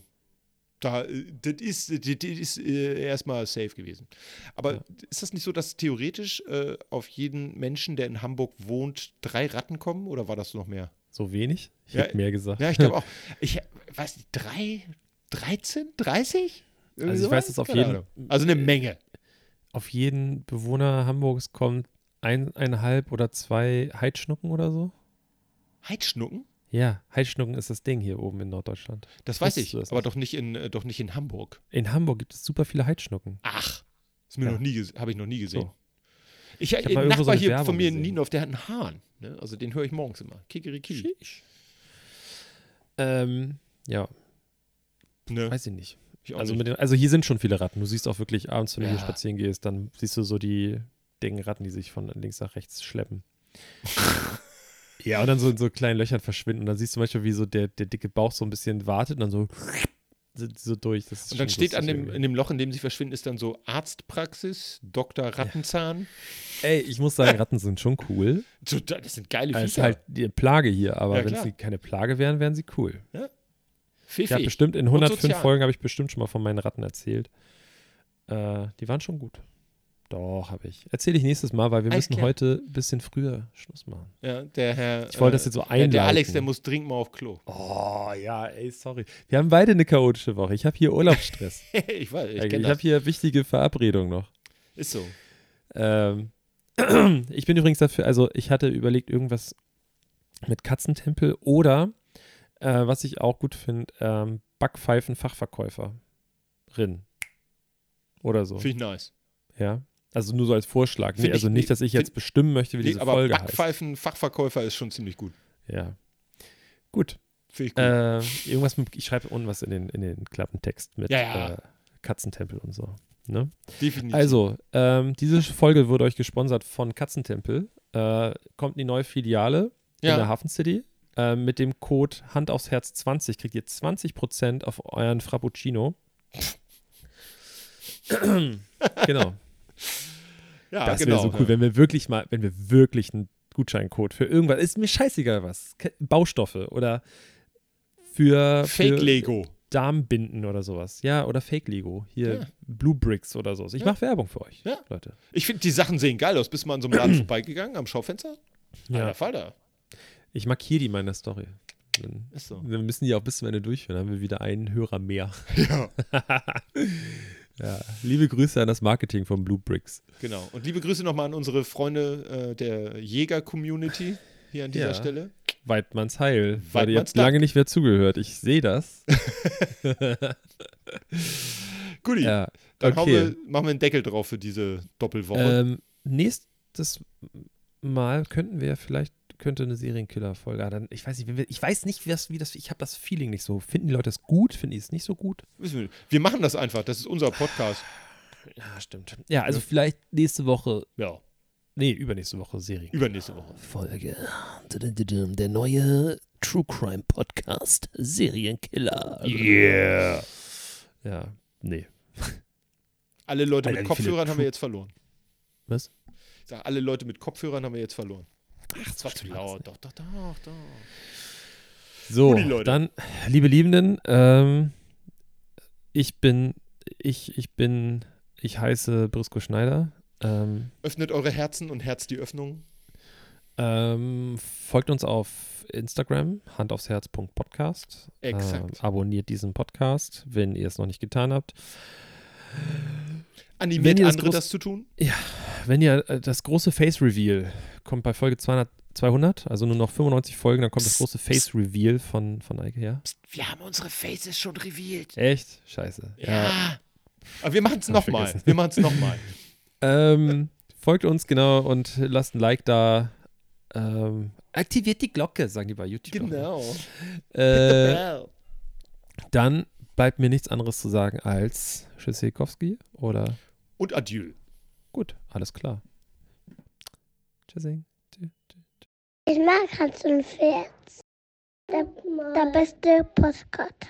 da, äh, das ist, das ist äh, erstmal safe gewesen. Aber Ja. ist das nicht so, dass theoretisch äh, auf jeden Menschen, der in Hamburg wohnt, drei Ratten kommen oder war das noch mehr? So wenig? Ich Ja, hätte mehr gesagt. Ja, ich glaube (laughs) auch. Ich weiß nicht, drei, 13, 30? Irgendwie Also ich weiß, sowas? dass auf Keine jeden- Ahnung. Also eine Menge. Auf jeden Bewohner Hamburgs kommt ein, eineinhalb oder zwei Heidschnucken oder so. Heidschnucken? Ja, Heidschnucken ist das Ding hier oben in Norddeutschland. Das weiß Wusstest ich, das aber nicht? doch nicht, in, äh, doch nicht in Hamburg. In Hamburg gibt es super viele Heidschnucken. Ach, Ja. habe ich noch nie gesehen. So. Ich, ich so Nachbar eine hier Werbung von mir in gesehen. Nienhof, der hat einen Hahn. Ne? Also den höre ich morgens immer. Kikeriki. Ähm, ja, Ne? weiß ich nicht. Ich Also, nicht. den, also hier sind schon viele Ratten. Du siehst auch wirklich abends, wenn du hier Ja. spazieren gehst, dann siehst du so die dicken Ratten, die sich von links nach rechts schleppen. (laughs) ja, und dann so in so kleinen Löchern verschwinden. Und dann siehst du manchmal, wie so der, der dicke Bauch so ein bisschen wartet und dann so, (laughs) sind so durch. Das ist Und dann steht an dem, irgendwie. in dem Loch, in dem sie verschwinden, ist dann so Arztpraxis, Dr. Rattenzahn. Ey, ich muss sagen, Ratten sind schon cool. (laughs) Das sind geile Es ist Viecher. halt die Plage hier, aber Ja, wenn sie keine Plage wären, wären sie cool. Ich habe Fifi. bestimmt in 105 sozial. Folgen habe ich bestimmt schon mal von meinen Ratten erzählt. Äh, die waren schon gut. Doch, habe ich. Erzähle ich nächstes Mal, weil wir Alles müssen klar. heute ein bisschen früher Schluss machen. Ja, der Herr. Ich wollte das jetzt so der, einleiten. der Alex, der muss dringend mal auf Klo. Oh, ja, ey, sorry. Wir haben beide eine chaotische Woche. Ich habe hier Urlaubsstress. (laughs) ich weiß, ich ich kenne ich habe hier wichtige Verabredungen noch. Ist so. Ähm, (clears throat) ich bin übrigens dafür, also ich hatte überlegt, irgendwas mit Katzentempel oder, äh, was ich auch gut finde, ähm, Backpfeifen-Fachverkäuferin. Oder so. Finde ich nice. Ja. Also nur so als Vorschlag. Nee, also ich- nicht, dass ich jetzt bestimmen möchte, wie Nee, diese aber Folge heißt. Backpfeifen-Fachverkäufer ist schon ziemlich gut. Ja. Gut. Finde ich gut. Äh, irgendwas mit, ich schreibe unten was in den, in den Klappentext mit Ja, ja. Äh, Katzentempel und so. Ne? Definitiv. Also, ähm, diese Folge wurde euch gesponsert von Katzentempel. Äh, kommt in die neue Filiale in der ja. Hafen City. Äh, mit dem Code Hand aufs Herz 20 kriegt ihr 20% auf euren Frappuccino. (laughs) genau. Ja, das genau. wäre so cool, wenn wir wirklich mal, wenn wir wirklich einen Gutscheincode für irgendwas, ist mir scheißegal was, Baustoffe oder für, Fake für Lego. Darmbinden oder sowas. Ja, oder Fake Lego. Hier Ja. Blue Bricks oder so. Ich Ja. mache Werbung für euch, Ja. Leute. Ich finde, die Sachen sehen geil aus. Bist du mal an so einem Laden (clears throat) vorbeigegangen am Schaufenster? Ja. Alter Falter. Ich markiere die in meiner Story. Dann, Ist so. dann müssen die auch bis zum Ende durchführen. Dann haben wir wieder einen Hörer mehr. Ja, (laughs) Ja. Liebe Grüße an das Marketing von Blue Bricks. genau. Und liebe Grüße nochmal an unsere Freunde äh, der Jäger-Community hier an dieser Ja. Stelle. Weidmanns Heil. Weil ihr habt lange nicht mehr zugehört. Ich sehe das. (laughs) Guti, ja. dann okay. wir, machen wir einen Deckel drauf für diese Doppelwoche. Ähm, nächstes Mal könnten wir vielleicht könnte eine Serienkiller-Folge. ah, dann Ich weiß nicht, ich weiß nicht, wie das, wie das, ich habe das Feeling nicht so. Finden die Leute das gut? Finden die es nicht so gut? Wir, machen das einfach. Das ist unser Podcast. Ja, stimmt. Ja, also vielleicht nächste Woche, Ja, nee, übernächste Woche Serien. übernächste Woche. Folge. Der neue True Crime Podcast Serienkiller. Yeah. Ja, nee. Alle Leute Alter, mit Kopfhörern haben wir jetzt verloren. Was? Ich sag, alle Leute mit Kopfhörern haben wir jetzt verloren. Ach, Das war zu laut. Doch, doch, doch, doch. So, dann, liebe Liebenden, ähm, ich bin ich, ich bin, ich heiße Brisco Schneider. Ähm, Öffnet eure Herzen und Herz die Öffnung. ähm, folgt uns auf Instagram, handaufsherz.podcast. Exakt. Ähm, abonniert diesen Podcast, wenn ihr es noch nicht getan habt. Animiert Wenn ihr das andere groß- das zu tun? Wenn ihr äh, das große Face Reveal kommt bei Folge 200, 200, also nur noch 95 Folgen, dann kommt das Psst, große Face Reveal von, von Eike her. Psst, wir haben unsere Faces schon revealed. Echt? Scheiße. Ja. Aber wir machen es nochmal. Wir machen es nochmal. (laughs) Ähm, folgt uns genau und lasst ein Like da. Ähm, aktiviert die Glocke, sagen die bei YouTube. Genau. Äh, (laughs) dann bleibt mir nichts anderes zu sagen als Tschüssikowski oder Und Adieu. gut, alles klar. Tschüssing. Ich mag Hans und Pferd. Der, der beste Postkarte.